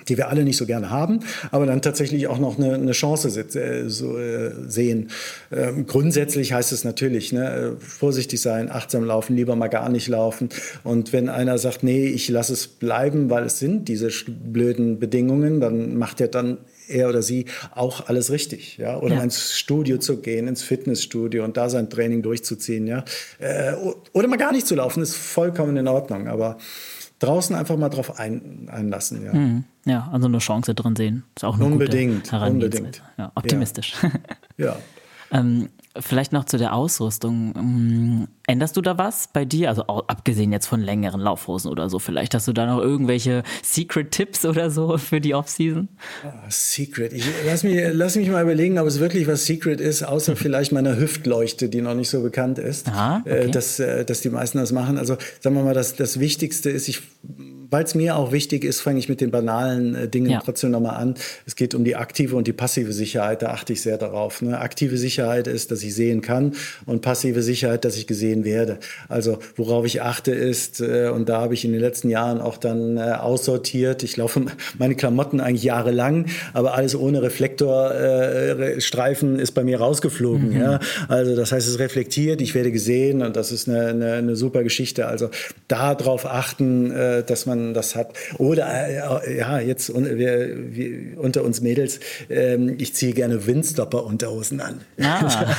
die wir alle nicht so gerne haben, aber dann tatsächlich auch noch eine, eine Chance äh, so, äh, sehen. Ähm, grundsätzlich heißt es natürlich, ne, vorsichtig sein, achtsam laufen, lieber mal gar nicht laufen. Und wenn einer sagt, nee, ich lasse es bleiben, weil es sind diese blöden Bedingungen, dann macht er dann er oder sie auch alles richtig, ja, oder ja. ins Studio zu gehen, ins Fitnessstudio und da sein Training durchzuziehen, ja, äh, oder mal gar nicht zu laufen, ist vollkommen in Ordnung, aber draußen einfach mal drauf ein, einlassen. Ja. Mhm. ja, also eine Chance drin sehen. Ist auch eine unbedingt, gute unbedingt. Ja, optimistisch. Ja. ja. ähm, Vielleicht noch zu der Ausrüstung. Mm, änderst du da was bei dir? Also abgesehen jetzt von längeren Laufhosen oder so. Vielleicht hast du da noch irgendwelche Secret-Tipps oder so für die Off-Season? Oh, Secret. Ich, lass, mich, lass mich mal überlegen, ob es wirklich was Secret ist, außer vielleicht meiner Hüftleuchte, die noch nicht so bekannt ist. Aha, äh, okay. dass, äh, dass die meisten das machen. Also sagen wir mal, das, das Wichtigste ist, ich weil es mir auch wichtig ist, fange ich mit den banalen äh, Dingen ja. trotzdem nochmal an. Es geht um die aktive und die passive Sicherheit, da achte ich sehr darauf. Ne? Aktive Sicherheit ist, dass ich sehen kann und passive Sicherheit, dass ich gesehen werde. Also worauf ich achte ist, äh, und da habe ich in den letzten Jahren auch dann äh, aussortiert, ich laufe meine Klamotten eigentlich jahrelang, aber alles ohne Reflektorstreifen äh, ist bei mir rausgeflogen. Mhm. Ja? Also das heißt, es reflektiert, ich werde gesehen und das ist eine, eine, eine super Geschichte. Also darauf achten, äh, dass man man das hat. Oder äh, ja, jetzt wir, wir, unter uns Mädels, ähm, ich ziehe gerne Windstopper-Unterhosen an. Ah.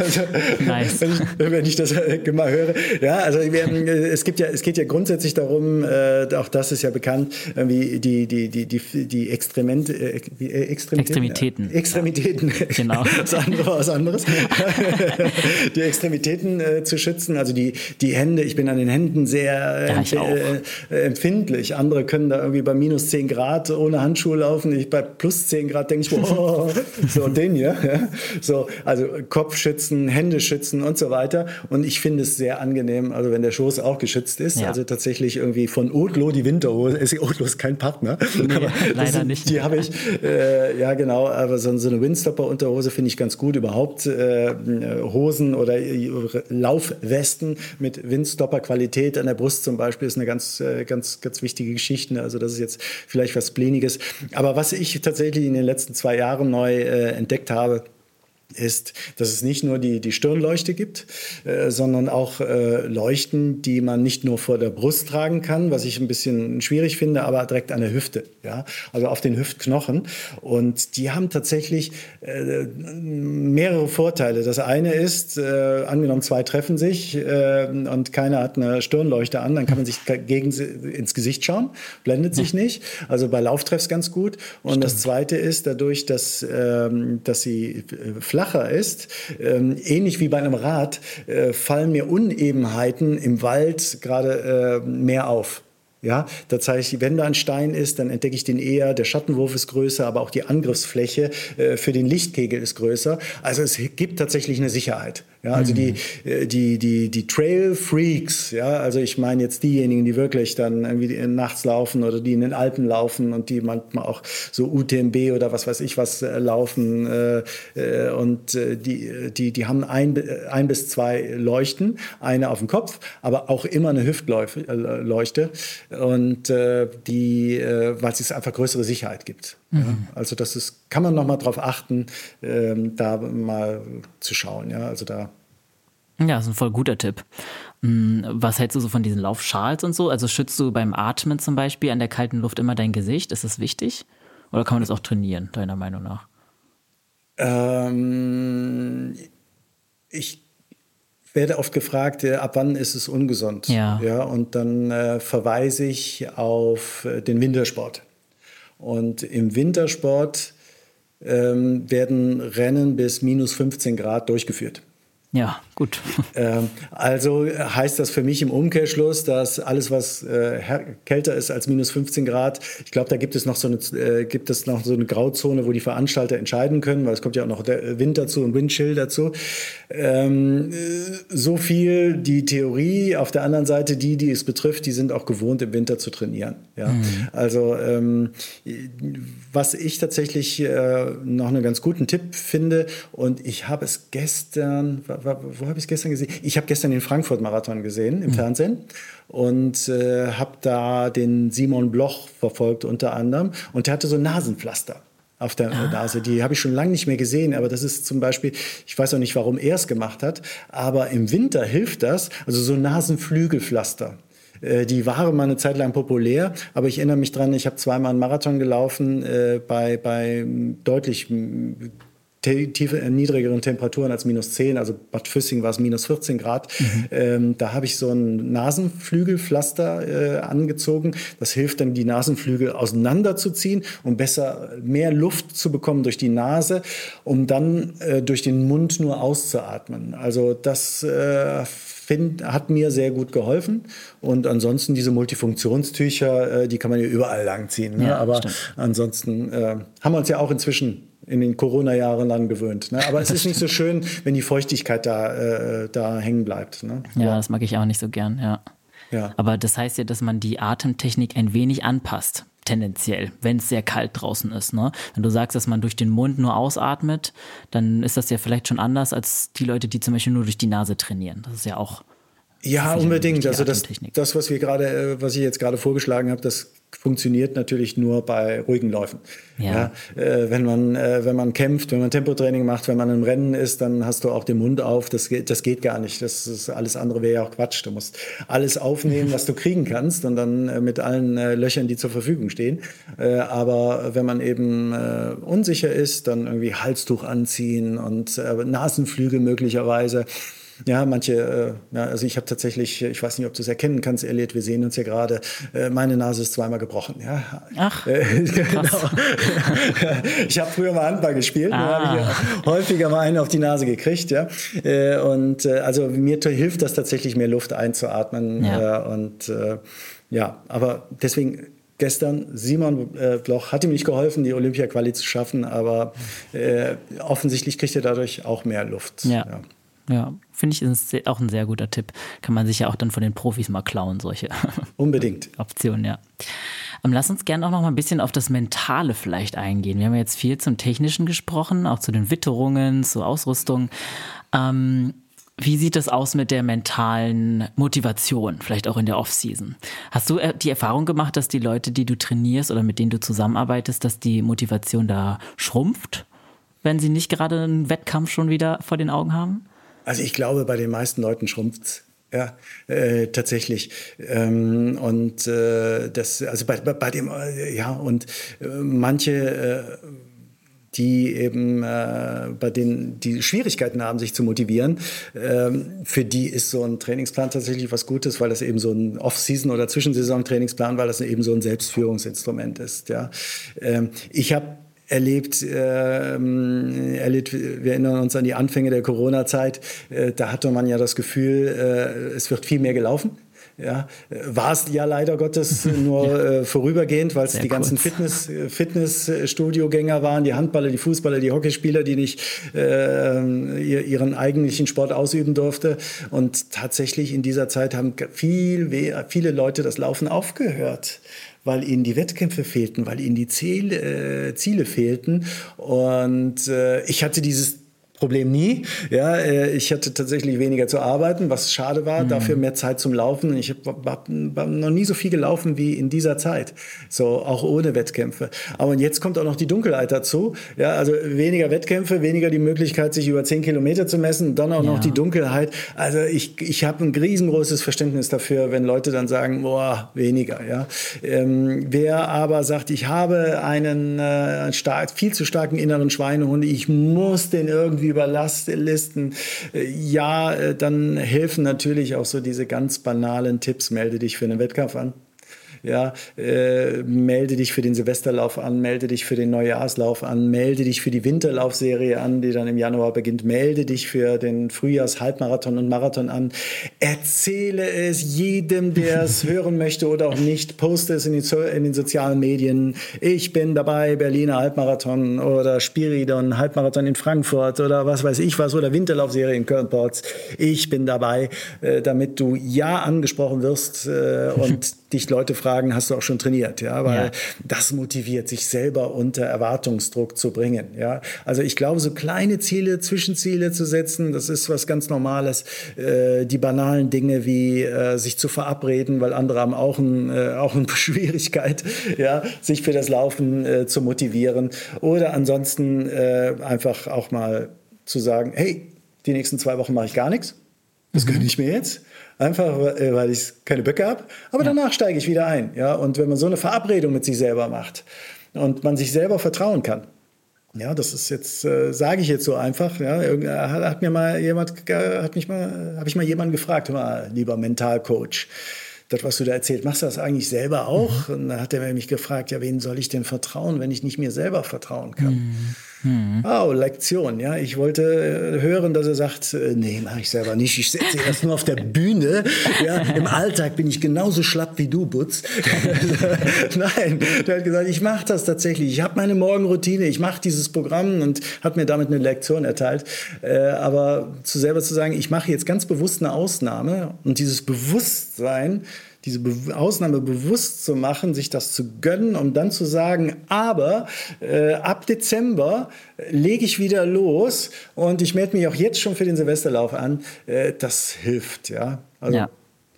also, nice. wenn, ich, das äh, mal höre. Ja, also äh, es gibt ja, es geht ja grundsätzlich darum, äh, auch das ist ja bekannt, wie die, die, die, die, die Extrement, äh, Extremitäten. Extremitäten. Genau. was, andere, was anderes. die Extremitäten äh, zu schützen, also die, die Hände, ich bin an den Händen sehr ja, äh, äh, empfindlich. Andere können da irgendwie bei minus 10 Grad ohne Handschuhe laufen. Ich bei plus 10 Grad denke ich, oh, so den hier. Ja? So, also Kopf schützen, Hände schützen und so weiter. Und ich finde es sehr angenehm, also wenn der Schoß auch geschützt ist. Ja. Also tatsächlich irgendwie von Otlo die Winterhose. Ist Otlo ist kein Partner. Nee, leider sind, nicht. Die habe ich, äh, ja genau, aber so, so eine Windstopper-Unterhose finde ich ganz gut. Überhaupt äh, Hosen oder Laufwesten mit Windstopper-Qualität an der Brust Brust zum Beispiel ist eine ganz, äh, ganz, ganz wichtige Geschichte. Also das ist jetzt vielleicht was Pleniges. Aber was ich tatsächlich in den letzten zwei Jahren neu äh, entdeckt habe, ist, dass es nicht nur die, die Stirnleuchte gibt, äh, sondern auch äh, Leuchten, die man nicht nur vor der Brust tragen kann, was ich ein bisschen schwierig finde, aber direkt an der Hüfte, ja, also auf den Hüftknochen. Und die haben tatsächlich äh, mehrere Vorteile. Das eine ist, äh, angenommen zwei treffen sich äh, und keiner hat eine Stirnleuchte an, dann kann man sich gegen ins Gesicht schauen, blendet sich nicht. Also bei Lauftreffs ganz gut. Und Stimmt. das zweite ist dadurch, dass, ähm, dass sie äh, flacher ist, ähm, ähnlich wie bei einem Rad, äh, fallen mir Unebenheiten im Wald gerade äh, mehr auf. Ja, das heißt, wenn da ein Stein ist, dann entdecke ich den eher. Der Schattenwurf ist größer, aber auch die Angriffsfläche äh, für den Lichtkegel ist größer. Also es gibt tatsächlich eine Sicherheit. Ja, also mhm. die, äh, die, die, die Trail Freaks, ja, also ich meine jetzt diejenigen, die wirklich dann irgendwie nachts laufen oder die in den Alpen laufen und die manchmal auch so UTMB oder was weiß ich was äh, laufen äh, äh, und äh, die, die, die haben ein, ein bis zwei Leuchten, eine auf dem Kopf, aber auch immer eine Hüftleuchte und äh, die, weil es einfach größere Sicherheit gibt. Mhm. Ja, also das ist, kann man noch mal drauf achten, ähm, da mal zu schauen, ja, also da ja, das ist ein voll guter Tipp. Hm, was hältst du so von diesen Laufschals und so? Also schützt du beim Atmen zum Beispiel an der kalten Luft immer dein Gesicht? Ist das wichtig? Oder kann man das auch trainieren, deiner Meinung nach? Ähm, ich werde oft gefragt, äh, ab wann ist es ungesund? Ja. ja und dann äh, verweise ich auf äh, den Wintersport. Und im Wintersport ähm, werden Rennen bis minus 15 Grad durchgeführt. Ja, gut. Ähm, also heißt das für mich im Umkehrschluss, dass alles, was äh, kälter ist als minus 15 Grad, ich glaube, da gibt es noch so eine, äh, gibt es noch so eine Grauzone, wo die Veranstalter entscheiden können, weil es kommt ja auch noch der Wind dazu und Windchill dazu. Ähm, so viel die Theorie. Auf der anderen Seite, die, die es betrifft, die sind auch gewohnt, im Winter zu trainieren. Ja? Mhm. Also ähm, was ich tatsächlich äh, noch einen ganz guten Tipp finde, und ich habe es gestern, wo habe ich es gestern gesehen? Ich habe gestern den Frankfurt-Marathon gesehen im mhm. Fernsehen und äh, habe da den Simon Bloch verfolgt unter anderem und der hatte so Nasenpflaster auf der ah. Nase. Die habe ich schon lange nicht mehr gesehen, aber das ist zum Beispiel, ich weiß auch nicht, warum er es gemacht hat, aber im Winter hilft das, also so Nasenflügelpflaster. Äh, die waren mal eine Zeit lang populär, aber ich erinnere mich dran, ich habe zweimal einen Marathon gelaufen äh, bei, bei deutlich tiefe, äh, niedrigeren Temperaturen als minus 10, also Bad Füssing war es minus 14 Grad. Mhm. Ähm, da habe ich so ein Nasenflügelpflaster äh, angezogen. Das hilft dann, die Nasenflügel auseinanderzuziehen, um besser mehr Luft zu bekommen durch die Nase, um dann äh, durch den Mund nur auszuatmen. Also das äh, find, hat mir sehr gut geholfen. Und ansonsten diese Multifunktionstücher, äh, die kann man ja überall langziehen. Ne? Ja, Aber stimmt. ansonsten äh, haben wir uns ja auch inzwischen in den Corona-Jahren dann gewöhnt. Ne? Aber es ist nicht so schön, wenn die Feuchtigkeit da, äh, da hängen bleibt. Ne? Ja, das mag ich auch nicht so gern, ja. ja. Aber das heißt ja, dass man die Atemtechnik ein wenig anpasst, tendenziell, wenn es sehr kalt draußen ist. Ne? Wenn du sagst, dass man durch den Mund nur ausatmet, dann ist das ja vielleicht schon anders als die Leute, die zum Beispiel nur durch die Nase trainieren. Das ist ja auch ja, unbedingt. Also das, das, was wir gerade, äh, was ich jetzt gerade vorgeschlagen habe, das funktioniert natürlich nur bei ruhigen Läufen. Ja. ja äh, wenn man äh, wenn man kämpft, wenn man Tempotraining macht, wenn man im Rennen ist, dann hast du auch den Mund auf. Das geht, das geht gar nicht. Das ist alles andere wäre ja auch Quatsch. Du musst alles aufnehmen, was du kriegen kannst, und dann äh, mit allen Löchern, die zur Verfügung stehen. Aber wenn man eben unsicher ist, dann irgendwie Halstuch anziehen und Nasenflügel möglicherweise. Ja, manche, äh, ja, also ich habe tatsächlich, ich weiß nicht, ob du es erkennen kannst, Elliot, wir sehen uns ja gerade, äh, meine Nase ist zweimal gebrochen. Ja. Ach, äh, genau. ich habe früher mal Handball gespielt, ah. da habe ich häufiger mal einen auf die Nase gekriegt. Ja. Äh, und äh, also mir hilft das tatsächlich, mehr Luft einzuatmen. Ja. Äh, und ja, aber deswegen gestern, Simon äh, Bloch hat ihm nicht geholfen, die Olympia-Quali zu schaffen, aber äh, offensichtlich kriegt er dadurch auch mehr Luft. Ja. ja. Ja, finde ich ist auch ein sehr guter Tipp. Kann man sich ja auch dann von den Profis mal klauen, solche Unbedingt. Optionen, ja. Ähm, lass uns gerne auch noch mal ein bisschen auf das Mentale vielleicht eingehen. Wir haben jetzt viel zum Technischen gesprochen, auch zu den Witterungen, zur Ausrüstung. Ähm, wie sieht das aus mit der mentalen Motivation, vielleicht auch in der Offseason? Hast du äh, die Erfahrung gemacht, dass die Leute, die du trainierst oder mit denen du zusammenarbeitest, dass die Motivation da schrumpft, wenn sie nicht gerade einen Wettkampf schon wieder vor den Augen haben? Also ich glaube, bei den meisten Leuten schrumpft ja, äh, tatsächlich. Ähm, und äh, das, also bei, bei, bei dem, äh, ja, und äh, manche, äh, die eben äh, bei denen die Schwierigkeiten haben, sich zu motivieren, ähm, für die ist so ein Trainingsplan tatsächlich was Gutes, weil das eben so ein Off-Season- oder Zwischensaison-Trainingsplan, weil das eben so ein Selbstführungsinstrument ist. Ja. Ähm, ich habe erlebt, äh, erlebt, wir erinnern uns an die Anfänge der Corona-Zeit, äh, da hatte man ja das Gefühl, äh, es wird viel mehr gelaufen. Ja, war es ja leider Gottes nur ja. äh, vorübergehend, weil es die kurz. ganzen Fitness, äh, Fitnessstudio-Gänger waren, die Handballer, die Fußballer, die Hockeyspieler, die nicht äh, ihren eigentlichen Sport ausüben durfte. Und tatsächlich in dieser Zeit haben viel, viele Leute das Laufen aufgehört weil ihnen die Wettkämpfe fehlten, weil ihnen die Ziele, äh, Ziele fehlten. Und äh, ich hatte dieses Problem nie. Ja, äh, ich hatte tatsächlich weniger zu arbeiten, was schade war. Mhm. Dafür mehr Zeit zum Laufen. Ich habe hab noch nie so viel gelaufen wie in dieser Zeit. So auch ohne Wettkämpfe. Aber jetzt kommt auch noch die Dunkelheit dazu. Ja, also weniger Wettkämpfe, weniger die Möglichkeit, sich über zehn Kilometer zu messen. Dann auch ja. noch die Dunkelheit. Also ich, ich habe ein riesengroßes Verständnis dafür, wenn Leute dann sagen, boah, weniger. Ja, ähm, wer aber sagt, ich habe einen äh, stark, viel zu starken inneren Schweinehund, ich muss den irgendwie irgendwie Überlastlisten. Äh, ja, äh, dann helfen natürlich auch so diese ganz banalen Tipps. Melde dich für einen Wettkampf an. Ja, äh, melde dich für den Silvesterlauf an, melde dich für den Neujahrslauf an, melde dich für die Winterlaufserie an, die dann im Januar beginnt, melde dich für den Frühjahrs-Halbmarathon und Marathon an. Erzähle es jedem, der es hören möchte oder auch nicht. Poste es in den, in den, sozialen Medien. Ich bin dabei, Berliner Halbmarathon oder Spiridon, Halbmarathon in Frankfurt oder was weiß ich was oder Winterlaufserie in Köln-Ports. Ich bin dabei, äh, damit du ja angesprochen wirst äh, und dich Leute fragen, hast du auch schon trainiert? Ja, weil ja. das motiviert, sich selber unter Erwartungsdruck zu bringen. Ja, also ich glaube, so kleine Ziele, Zwischenziele zu setzen, das ist was ganz Normales. Äh, die banalen Dinge wie äh, sich zu verabreden, weil andere haben auch, ein, äh, auch eine Schwierigkeit, ja, sich für das Laufen äh, zu motivieren. Oder ansonsten äh, einfach auch mal zu sagen, hey, die nächsten zwei Wochen mache ich gar nichts. Das mhm. gönne ich mir jetzt. Einfach, äh, weil ich keine Böcke habe. Aber ja. danach steige ich wieder ein. Ja? Und wenn man so eine Verabredung mit sich selber macht und man sich selber vertrauen kann, ja, das ist jetzt, äh, sage ich jetzt so einfach. Ja, hat, hat mir mal jemand, hat mich mal, habe ich mal jemanden gefragt, mal, lieber Mentalcoach, das, was du da erzählt, machst du das eigentlich selber auch? Mhm. Und dann hat er mich gefragt, ja, wen soll ich denn vertrauen, wenn ich nicht mir selber vertrauen kann? Mhm. Mhm. Oh, Lektion, ja. Ich wollte äh, hören, dass er sagt, äh, nee, mache ich selber nicht. Ich setze erst nur auf der Bühne. Ja, Im Alltag bin ich genauso schlapp wie du, Butz. Nein, der hat gesagt, ich mache das tatsächlich. Ich habe meine Morgenroutine, ich mache dieses Programm und hat mir damit eine Lektion erteilt. Äh, aber zu selber zu sagen, ich mache jetzt ganz bewusst eine Ausnahme und dieses Bewusstsein, diese Be Ausnahme bewusst zu machen, sich das zu gönnen, um dann zu sagen, aber äh, ab Dezember lege ich wieder los und ich melde mich auch jetzt schon für den Silvesterlauf an. Äh, das hilft, ja. Also ja.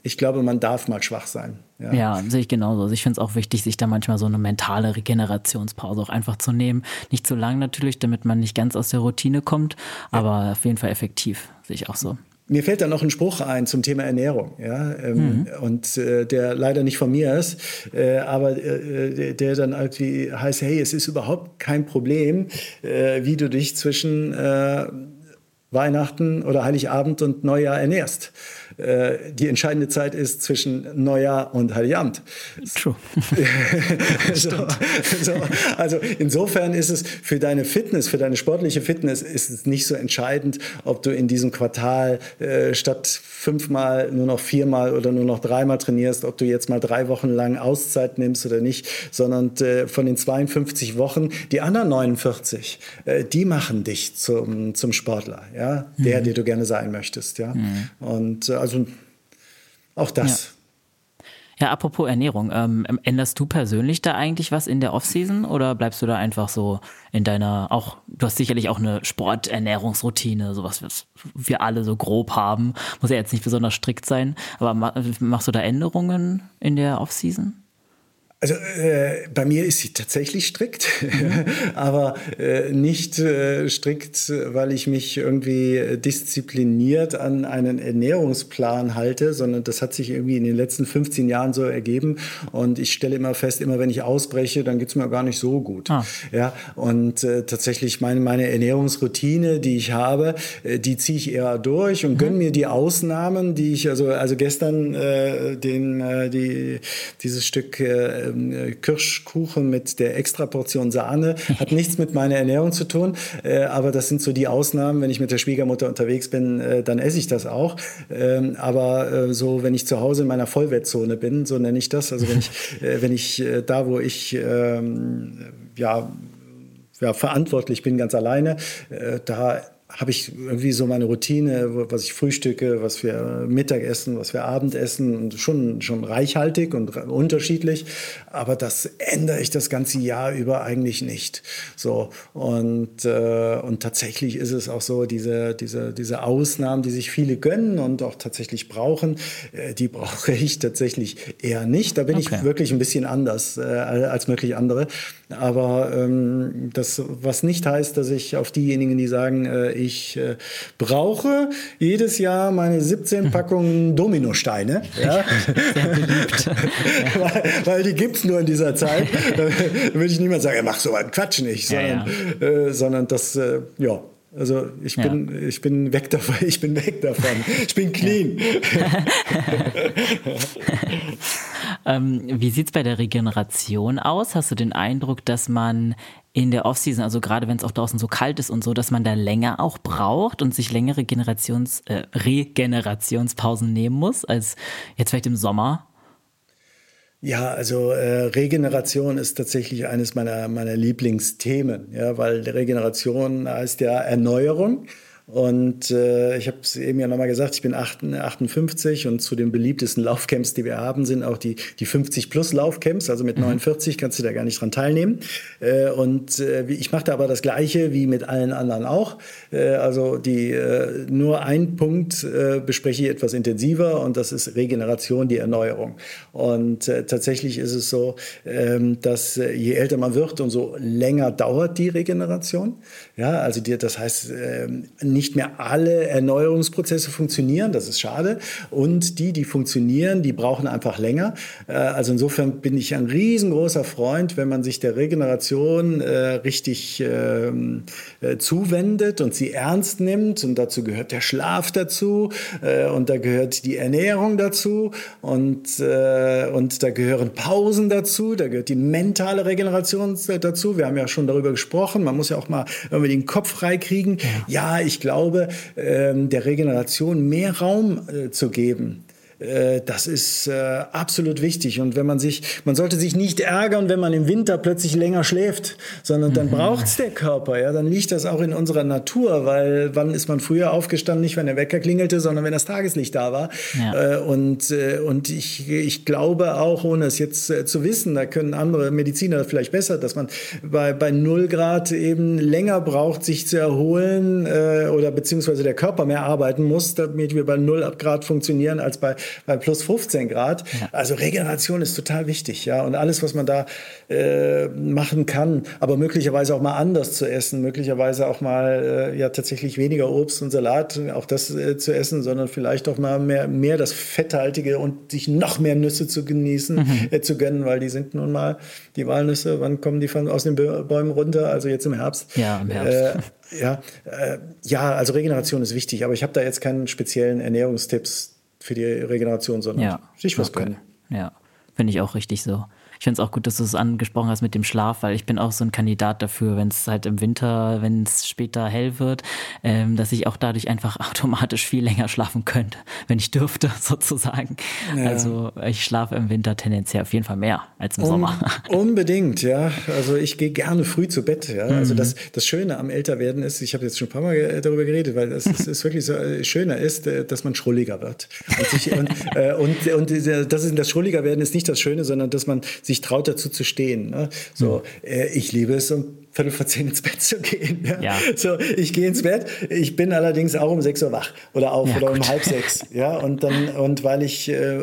ich glaube, man darf mal schwach sein. Ja, ja sehe ich genauso. Also ich finde es auch wichtig, sich da manchmal so eine mentale Regenerationspause auch einfach zu nehmen. Nicht zu lang natürlich, damit man nicht ganz aus der Routine kommt, aber auf jeden Fall effektiv, sehe ich auch so. Mir fällt da noch ein Spruch ein zum Thema Ernährung, ja, ähm, mhm. und äh, der leider nicht von mir ist, äh, aber äh, der dann irgendwie heißt, hey, es ist überhaupt kein Problem, äh, wie du dich zwischen äh, Weihnachten oder Heiligabend und Neujahr ernährst. Äh, die entscheidende Zeit ist zwischen Neujahr und Heiligabend. True. so, so, also insofern ist es für deine Fitness, für deine sportliche Fitness, ist es nicht so entscheidend, ob du in diesem Quartal äh, statt fünfmal nur noch viermal oder nur noch dreimal trainierst, ob du jetzt mal drei Wochen lang Auszeit nimmst oder nicht, sondern äh, von den 52 Wochen, die anderen 49, äh, die machen dich zum, zum Sportler, ja, der, mhm. der du gerne sein möchtest, ja. Mhm. Und äh, also auch das. Ja. ja apropos Ernährung, ähm, änderst du persönlich da eigentlich was in der Offseason oder bleibst du da einfach so in deiner, auch, du hast sicherlich auch eine Sporternährungsroutine, sowas, was wir alle so grob haben, muss ja jetzt nicht besonders strikt sein, aber machst du da Änderungen in der Offseason? Also äh, bei mir ist sie tatsächlich strikt, mhm. aber äh, nicht äh, strikt, weil ich mich irgendwie diszipliniert an einen Ernährungsplan halte, sondern das hat sich irgendwie in den letzten 15 Jahren so ergeben und ich stelle immer fest, immer wenn ich ausbreche, dann geht's mir gar nicht so gut. Ah. Ja, und äh, tatsächlich meine, meine Ernährungsroutine, die ich habe, äh, die ziehe ich eher durch und mhm. gönne mir die Ausnahmen, die ich, also, also gestern äh, den, die, dieses Stück äh, ähm, Kirschkuchen mit der extra Portion Sahne. Hat nichts mit meiner Ernährung zu tun, äh, aber das sind so die Ausnahmen. Wenn ich mit der Schwiegermutter unterwegs bin, äh, dann esse ich das auch. Ähm, aber äh, so, wenn ich zu Hause in meiner Vollwettzone bin, so nenne ich das, also wenn ich, äh, wenn ich äh, da, wo ich ähm, ja, ja, verantwortlich bin, ganz alleine, äh, da habe ich irgendwie so meine Routine, was ich frühstücke, was wir Mittagessen, was wir Abendessen und schon, schon reichhaltig und unterschiedlich. Aber das ändere ich das ganze Jahr über eigentlich nicht. So. Und, äh, und tatsächlich ist es auch so, diese, diese, diese Ausnahmen, die sich viele gönnen und auch tatsächlich brauchen, äh, die brauche ich tatsächlich eher nicht. Da bin okay. ich wirklich ein bisschen anders äh, als möglich andere. Aber ähm, das, was nicht heißt, dass ich auf diejenigen, die sagen, äh, ich äh, brauche jedes Jahr meine 17 Packungen Dominosteine. Ja? weil, weil, die gibt es nur in dieser Zeit. da würde ich niemand sagen, mach so einen Quatsch nicht, sondern, ja, ja. Äh, sondern das, äh, ja, also ich bin, ja. ich bin weg davon. Ich bin weg davon. Ich bin clean. ähm, wie sieht es bei der Regeneration aus? Hast du den Eindruck, dass man in der Offseason, also gerade wenn es auch draußen so kalt ist und so, dass man da länger auch braucht und sich längere Generations, äh, Regenerationspausen nehmen muss, als jetzt vielleicht im Sommer? Ja, also äh, Regeneration ist tatsächlich eines meiner, meiner Lieblingsthemen, ja, weil Regeneration heißt ja Erneuerung. Und äh, ich habe es eben ja nochmal gesagt, ich bin 58 und zu den beliebtesten Laufcamps, die wir haben, sind auch die, die 50-plus-Laufcamps. Also mit mhm. 49 kannst du da gar nicht dran teilnehmen. Äh, und äh, ich mache da aber das Gleiche wie mit allen anderen auch. Äh, also die, äh, nur ein Punkt äh, bespreche ich etwas intensiver und das ist Regeneration, die Erneuerung. Und äh, tatsächlich ist es so, ähm, dass äh, je älter man wird, umso länger dauert die Regeneration. Ja, also die, das heißt, äh, nicht mehr alle Erneuerungsprozesse funktionieren, das ist schade. Und die, die funktionieren, die brauchen einfach länger. Äh, also insofern bin ich ein riesengroßer Freund, wenn man sich der Regeneration äh, richtig ähm, äh, zuwendet und sie ernst nimmt. Und dazu gehört der Schlaf dazu und da gehört die Ernährung dazu und, und da gehören Pausen dazu, da gehört die mentale Regeneration dazu. Wir haben ja schon darüber gesprochen. Man muss ja auch mal irgendwie den Kopf freikriegen. Ja, ja ich glaube, ähm, der Regeneration mehr Raum äh, zu geben. Äh, das ist äh, absolut wichtig. Und wenn man sich, man sollte sich nicht ärgern, wenn man im Winter plötzlich länger schläft, sondern dann mhm. braucht's der Körper. Ja, dann liegt das auch in unserer Natur, weil wann ist man früher aufgestanden? Nicht, wenn der Wecker klingelte, sondern wenn das Tageslicht da war. Ja. Äh, und, und ich, ich glaube auch, ohne es jetzt zu wissen, da können andere Mediziner vielleicht besser, dass man bei, bei 0 Grad eben länger braucht, sich zu erholen oder beziehungsweise der Körper mehr arbeiten muss, damit wir bei 0 Grad funktionieren, als bei bei plus 15 Grad. Ja. Also Regeneration ist total wichtig, ja. Und alles, was man da äh, machen kann, aber möglicherweise auch mal anders zu essen, möglicherweise auch mal äh, ja tatsächlich weniger Obst und Salat, auch das äh, zu essen, sondern vielleicht auch mal mehr, mehr das Fetthaltige und sich noch mehr Nüsse zu genießen, mhm. Äh, zu gönnen, weil die sind nun mal die Walnüsse, wann kommen die von, aus den Bäumen runter? Also jetzt im Herbst. Ja, im Herbst. Äh, ja, äh, ja, also Regeneration ist wichtig, aber ich habe da jetzt keinen speziellen Ernährungstipps für die Regeneration, sondern ja. sich was okay. gönnen. Ja, finde ich auch richtig so. Ich finde es auch gut, dass du es angesprochen hast mit dem Schlaf, weil ich bin auch so ein Kandidat dafür, wenn es halt im Winter, wenn es später hell wird, ähm, dass ich auch dadurch einfach automatisch viel länger schlafen könnte, wenn ich dürfte, sozusagen. Ja. Also ich schlafe im Winter tendenziell auf jeden Fall mehr als im um, Sommer. Unbedingt, ja. Also ich gehe gerne früh zu Bett. Ja. Also mhm. das, das Schöne am Älterwerden ist, ich habe jetzt schon ein paar Mal darüber geredet, weil das ist, ist wirklich so, äh, schöner ist, äh, dass man schrulliger wird. Und, sich, und, äh, und, und das, ist, das Schrulliger werden ist nicht das Schöne, sondern dass man sich traut dazu zu stehen. Ne? So, mhm. äh, ich liebe es, um Viertel vor zehn ins Bett zu gehen. Ja? ja. So, ich gehe ins Bett. Ich bin allerdings auch um sechs Uhr wach oder auf ja, oder gut. um halb sechs. Ja, und dann und weil ich äh,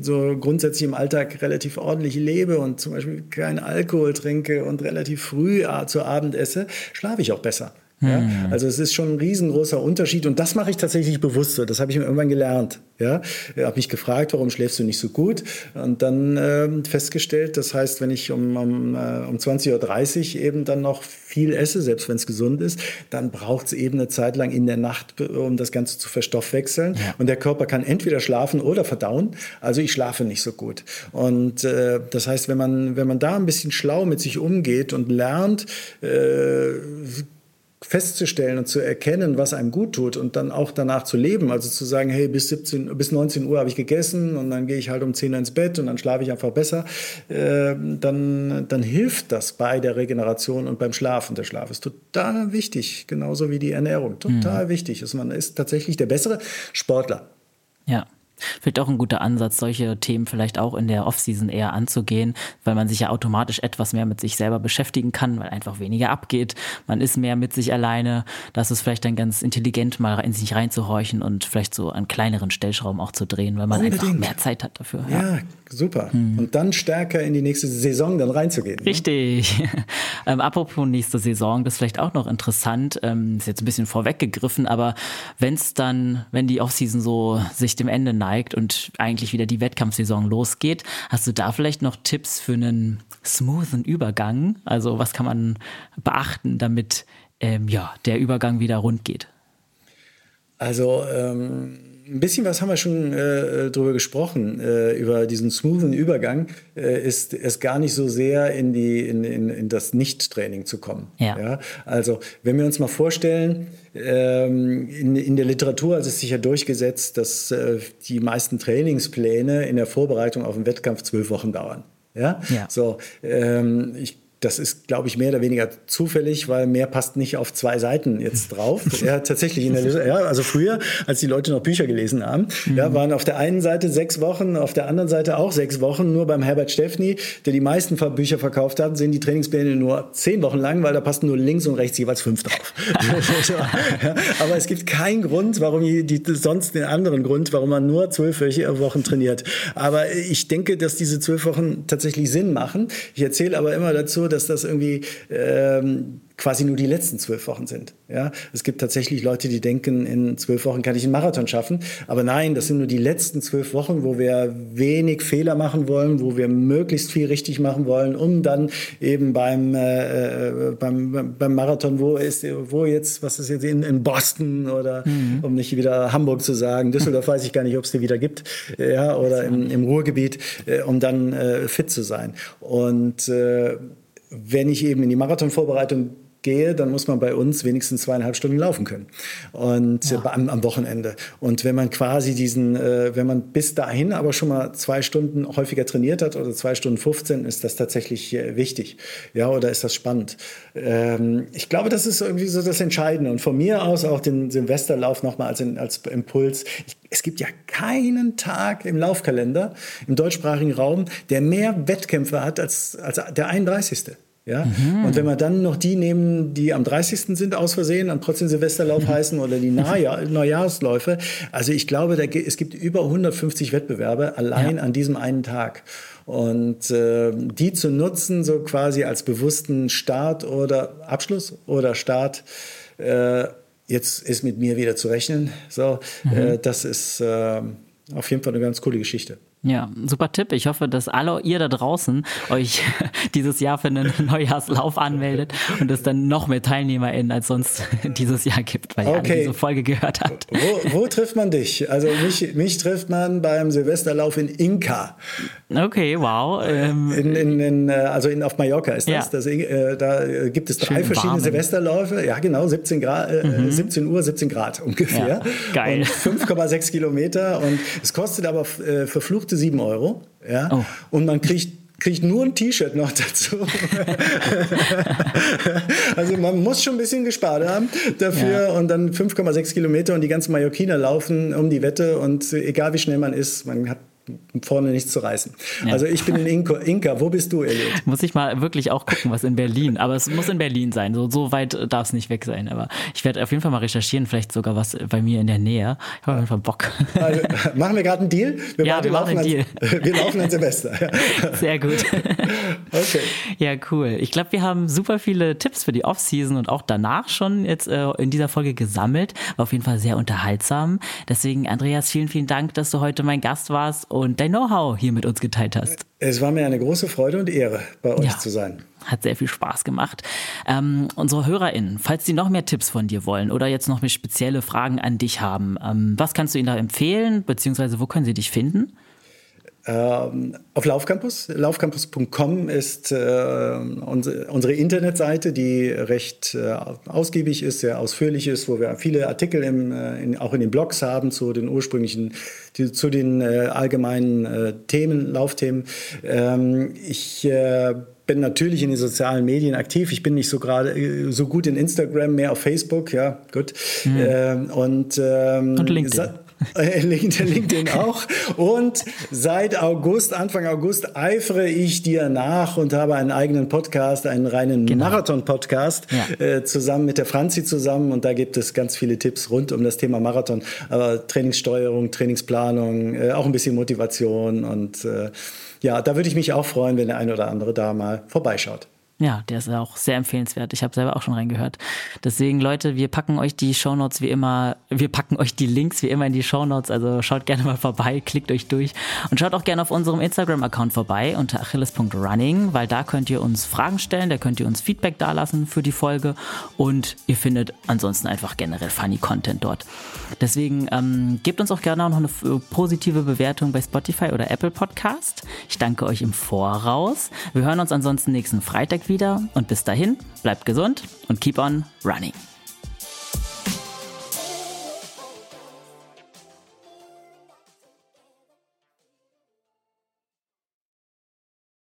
so grundsätzlich im Alltag relativ ordentlich lebe und zum Beispiel keinen Alkohol trinke und relativ früh zu Abend esse, schlafe ich auch besser. Ja? Mhm. Also es ist schon ein riesengroßer Unterschied und das mache ich tatsächlich bewusst so. Das habe ich mir irgendwann gelernt. Ja, ich habe mich gefragt, warum schläfst du nicht so gut? Und dann äh, festgestellt, das heißt, wenn ich um, um, äh, um 20.30 Uhr eben dann noch viel esse, selbst wenn es gesund ist, dann braucht es eben eine Zeit lang in der Nacht, um das Ganze zu verstoffwechseln. Ja. Und der Körper kann entweder schlafen oder verdauen. Also ich schlafe nicht so gut. Und äh, das heißt, wenn man, wenn man da ein bisschen schlau mit sich umgeht und lernt, äh, festzustellen und zu erkennen, was einem gut tut und dann auch danach zu leben. Also zu sagen, hey, bis 17, bis 19 Uhr habe ich gegessen und dann gehe ich halt um 10 Uhr ins Bett und dann schlafe ich einfach besser. Äh, dann, dann hilft das bei der Regeneration und beim Schlafen. Der Schlaf ist total wichtig, genauso wie die Ernährung. Total mhm. wichtig. Also man ist tatsächlich der bessere Sportler. Ja. Vielleicht auch ein guter Ansatz, solche Themen vielleicht auch in der Offseason eher anzugehen, weil man sich ja automatisch etwas mehr mit sich selber beschäftigen kann, weil einfach weniger abgeht. Man ist mehr mit sich alleine. Das ist vielleicht dann ganz intelligent, mal in sich reinzuhorchen und vielleicht so an kleineren Stellschrauben auch zu drehen, weil man Unbedingt. einfach mehr Zeit hat dafür. Ja, ja super. Hm. Und dann stärker in die nächste Saison dann reinzugehen. Ne? Richtig. ähm, apropos nächste Saison, das ist vielleicht auch noch interessant. Ähm, ist jetzt ein bisschen vorweggegriffen, aber wenn es dann, wenn die Offseason so sich dem Ende neigt und eigentlich wieder die Wettkampfsaison losgeht. Hast du da vielleicht noch Tipps für einen smoothen Übergang? Also was kann man beachten, damit ähm, ja, der Übergang wieder rund geht? Also ähm ein bisschen was haben wir schon äh, drüber gesprochen, äh, über diesen smoothen Übergang, äh, ist es gar nicht so sehr in, die, in, in, in das Nicht-Training zu kommen. Ja. ja. Also wenn wir uns mal vorstellen, ähm, in, in der Literatur hat es sich ja durchgesetzt, dass äh, die meisten Trainingspläne in der Vorbereitung auf den Wettkampf zwölf Wochen dauern. Ja, ja. so. Ähm, ich das ist, glaube ich, mehr oder weniger zufällig, weil mehr passt nicht auf zwei Seiten jetzt drauf. ja, tatsächlich in der, ja, also früher, als die Leute noch Bücher gelesen haben, mhm. ja, waren auf der einen Seite sechs Wochen, auf der anderen Seite auch sechs Wochen. Nur beim Herbert Steffni, der die meisten Bücher verkauft hat, sind die Trainingspläne nur zehn Wochen lang, weil da passen nur links und rechts jeweils fünf drauf. ja, aber es gibt keinen Grund, warum die, die sonst den anderen Grund, warum man nur zwölf Wochen trainiert. Aber ich denke, dass diese zwölf Wochen tatsächlich Sinn machen. Ich erzähle aber immer dazu, dass das irgendwie ähm, quasi nur die letzten zwölf Wochen sind. Ja, es gibt tatsächlich Leute, die denken, in zwölf Wochen kann ich einen Marathon schaffen. Aber nein, das sind nur die letzten zwölf Wochen, wo wir wenig Fehler machen wollen, wo wir möglichst viel richtig machen wollen, um dann eben beim, äh, äh beim, beim Marathon, wo ist, wo jetzt, was ist jetzt in, in Boston oder mhm. um nicht wieder Hamburg zu sagen, Düsseldorf weiß ich gar nicht, ob es die wieder gibt, ja, oder im, im Ruhrgebiet, äh, um dann äh, fit zu sein. Und äh, wenn ich eben in die Marathonvorbereitung gehe, dann muss man bei uns wenigstens zweieinhalb Stunden laufen können und ja. am, am, Wochenende. Und wenn man quasi diesen, äh, wenn man bis dahin aber schon mal zwei Stunden häufiger trainiert hat oder zwei Stunden 15, ist das tatsächlich äh, wichtig. Ja, oder ist das spannend? Ähm, ich glaube, das ist irgendwie so das Entscheidende. Und von mir aus auch den Silvesterlauf nochmal als, als Impuls. Ich, es gibt ja keinen Tag im Laufkalender im deutschsprachigen Raum, der mehr Wettkämpfe hat als, als der 31. Ja? Mhm. Und wenn wir dann noch die nehmen, die am 30. sind aus Versehen und trotzdem Silvesterlauf mhm. heißen oder die Neujahr, Neujahrsläufe, also ich glaube, da, es gibt über 150 Wettbewerbe allein ja. an diesem einen Tag. Und äh, die zu nutzen, so quasi als bewussten Start oder Abschluss oder Start, äh, jetzt ist mit mir wieder zu rechnen. So, mhm. äh, das ist äh, auf jeden Fall eine ganz coole Geschichte. Ja, super Tipp. Ich hoffe, dass alle ihr da draußen euch dieses Jahr für einen Neujahrslauf anmeldet und es dann noch mehr TeilnehmerInnen als sonst dieses Jahr gibt, weil okay. ihr diese Folge gehört habt. Wo, wo, trifft man dich? Also mich, mich trifft man beim Silvesterlauf in Inka. Okay, wow. Ähm, in, in, in, äh, also in, auf Mallorca ist das. Ja. das äh, da gibt es drei Schön verschiedene warm. Silvesterläufe. Ja, genau, 17, Grad, äh, mhm. 17 Uhr, 17 Grad ungefähr. Ja, geil. 5,6 Kilometer. Und es kostet aber äh, verfluchte 7 Euro. Ja? Oh. Und man kriegt kriegt nur ein T-Shirt noch dazu. also man muss schon ein bisschen gespart haben dafür ja. und dann 5,6 Kilometer und die ganzen Mallorquiner laufen um die Wette und egal wie schnell man ist, man hat vorne nichts zu reißen. Ja. Also ich bin in Inka. Inka. Wo bist du, Elliot? Muss ich mal wirklich auch gucken, was in Berlin. Aber es muss in Berlin sein. So, so weit darf es nicht weg sein. Aber ich werde auf jeden Fall mal recherchieren, vielleicht sogar was bei mir in der Nähe. Ich habe auf jeden Fall Bock. Also, machen wir gerade einen Deal? Wir ja, wir machen einen Deal. wir laufen an Silvester. Sehr gut. Okay. Ja, cool. Ich glaube, wir haben super viele Tipps für die Off-Season und auch danach schon jetzt äh, in dieser Folge gesammelt. War auf jeden Fall sehr unterhaltsam. Deswegen, Andreas, vielen, vielen Dank, dass du heute mein Gast warst und dein Know-how hier mit uns geteilt hast. Es war mir eine große Freude und Ehre, bei euch ja, zu sein. Hat sehr viel Spaß gemacht. Ähm, unsere HörerInnen, falls sie noch mehr Tipps von dir wollen oder jetzt noch mehr spezielle Fragen an dich haben, ähm, was kannst du ihnen da empfehlen, beziehungsweise wo können sie dich finden? Ähm, auf Laufcampus. Laufcampus.com ist äh, unsere, unsere, Internetseite, die recht äh, ausgiebig ist, sehr ausführlich ist, wo wir viele Artikel im, äh, in, auch in den Blogs haben zu den ursprünglichen, die, zu den äh, allgemeinen äh, Themen, Laufthemen. Ähm, ich bin natürlich in den sozialen Medien aktiv. Ich bin nicht so gerade so gut in Instagram, mehr auf Facebook, ja, gut. Mhm. Und, ähm, und LinkedIn. LinkedIn auch. Und seit August, Anfang August, eifere ich dir nach und habe einen eigenen Podcast, einen reinen genau. Marathon-Podcast, ja. äh, zusammen mit der Franzi zusammen. Und da gibt es ganz viele Tipps rund um das Thema Marathon. Aber Trainingssteuerung, Trainingsplanung, äh, auch ein bisschen Motivation. Und äh, ja, da würde ich mich auch freuen, wenn der eine oder andere da mal vorbeischaut. Ja, der ist auch sehr empfehlenswert. Ich habe selber auch schon reingehört. Deswegen, Leute, wir packen euch die Shownotes wie immer, wir packen euch die Links wie immer in die Shownotes. Also schaut gerne mal vorbei, klickt euch durch und schaut auch gerne auf unserem Instagram-Account vorbei unter achilles.running, weil da könnt ihr uns Fragen stellen, da könnt ihr uns Feedback dalassen für die Folge und ihr findet ansonsten einfach generell funny Content dort. Deswegen ähm, gebt uns auch gerne auch noch eine positive Bewertung bei Spotify oder Apple Podcast. Ich danke euch im Voraus. Wir hören uns ansonsten nächsten Freitag wieder und bis dahin bleibt gesund und keep on running.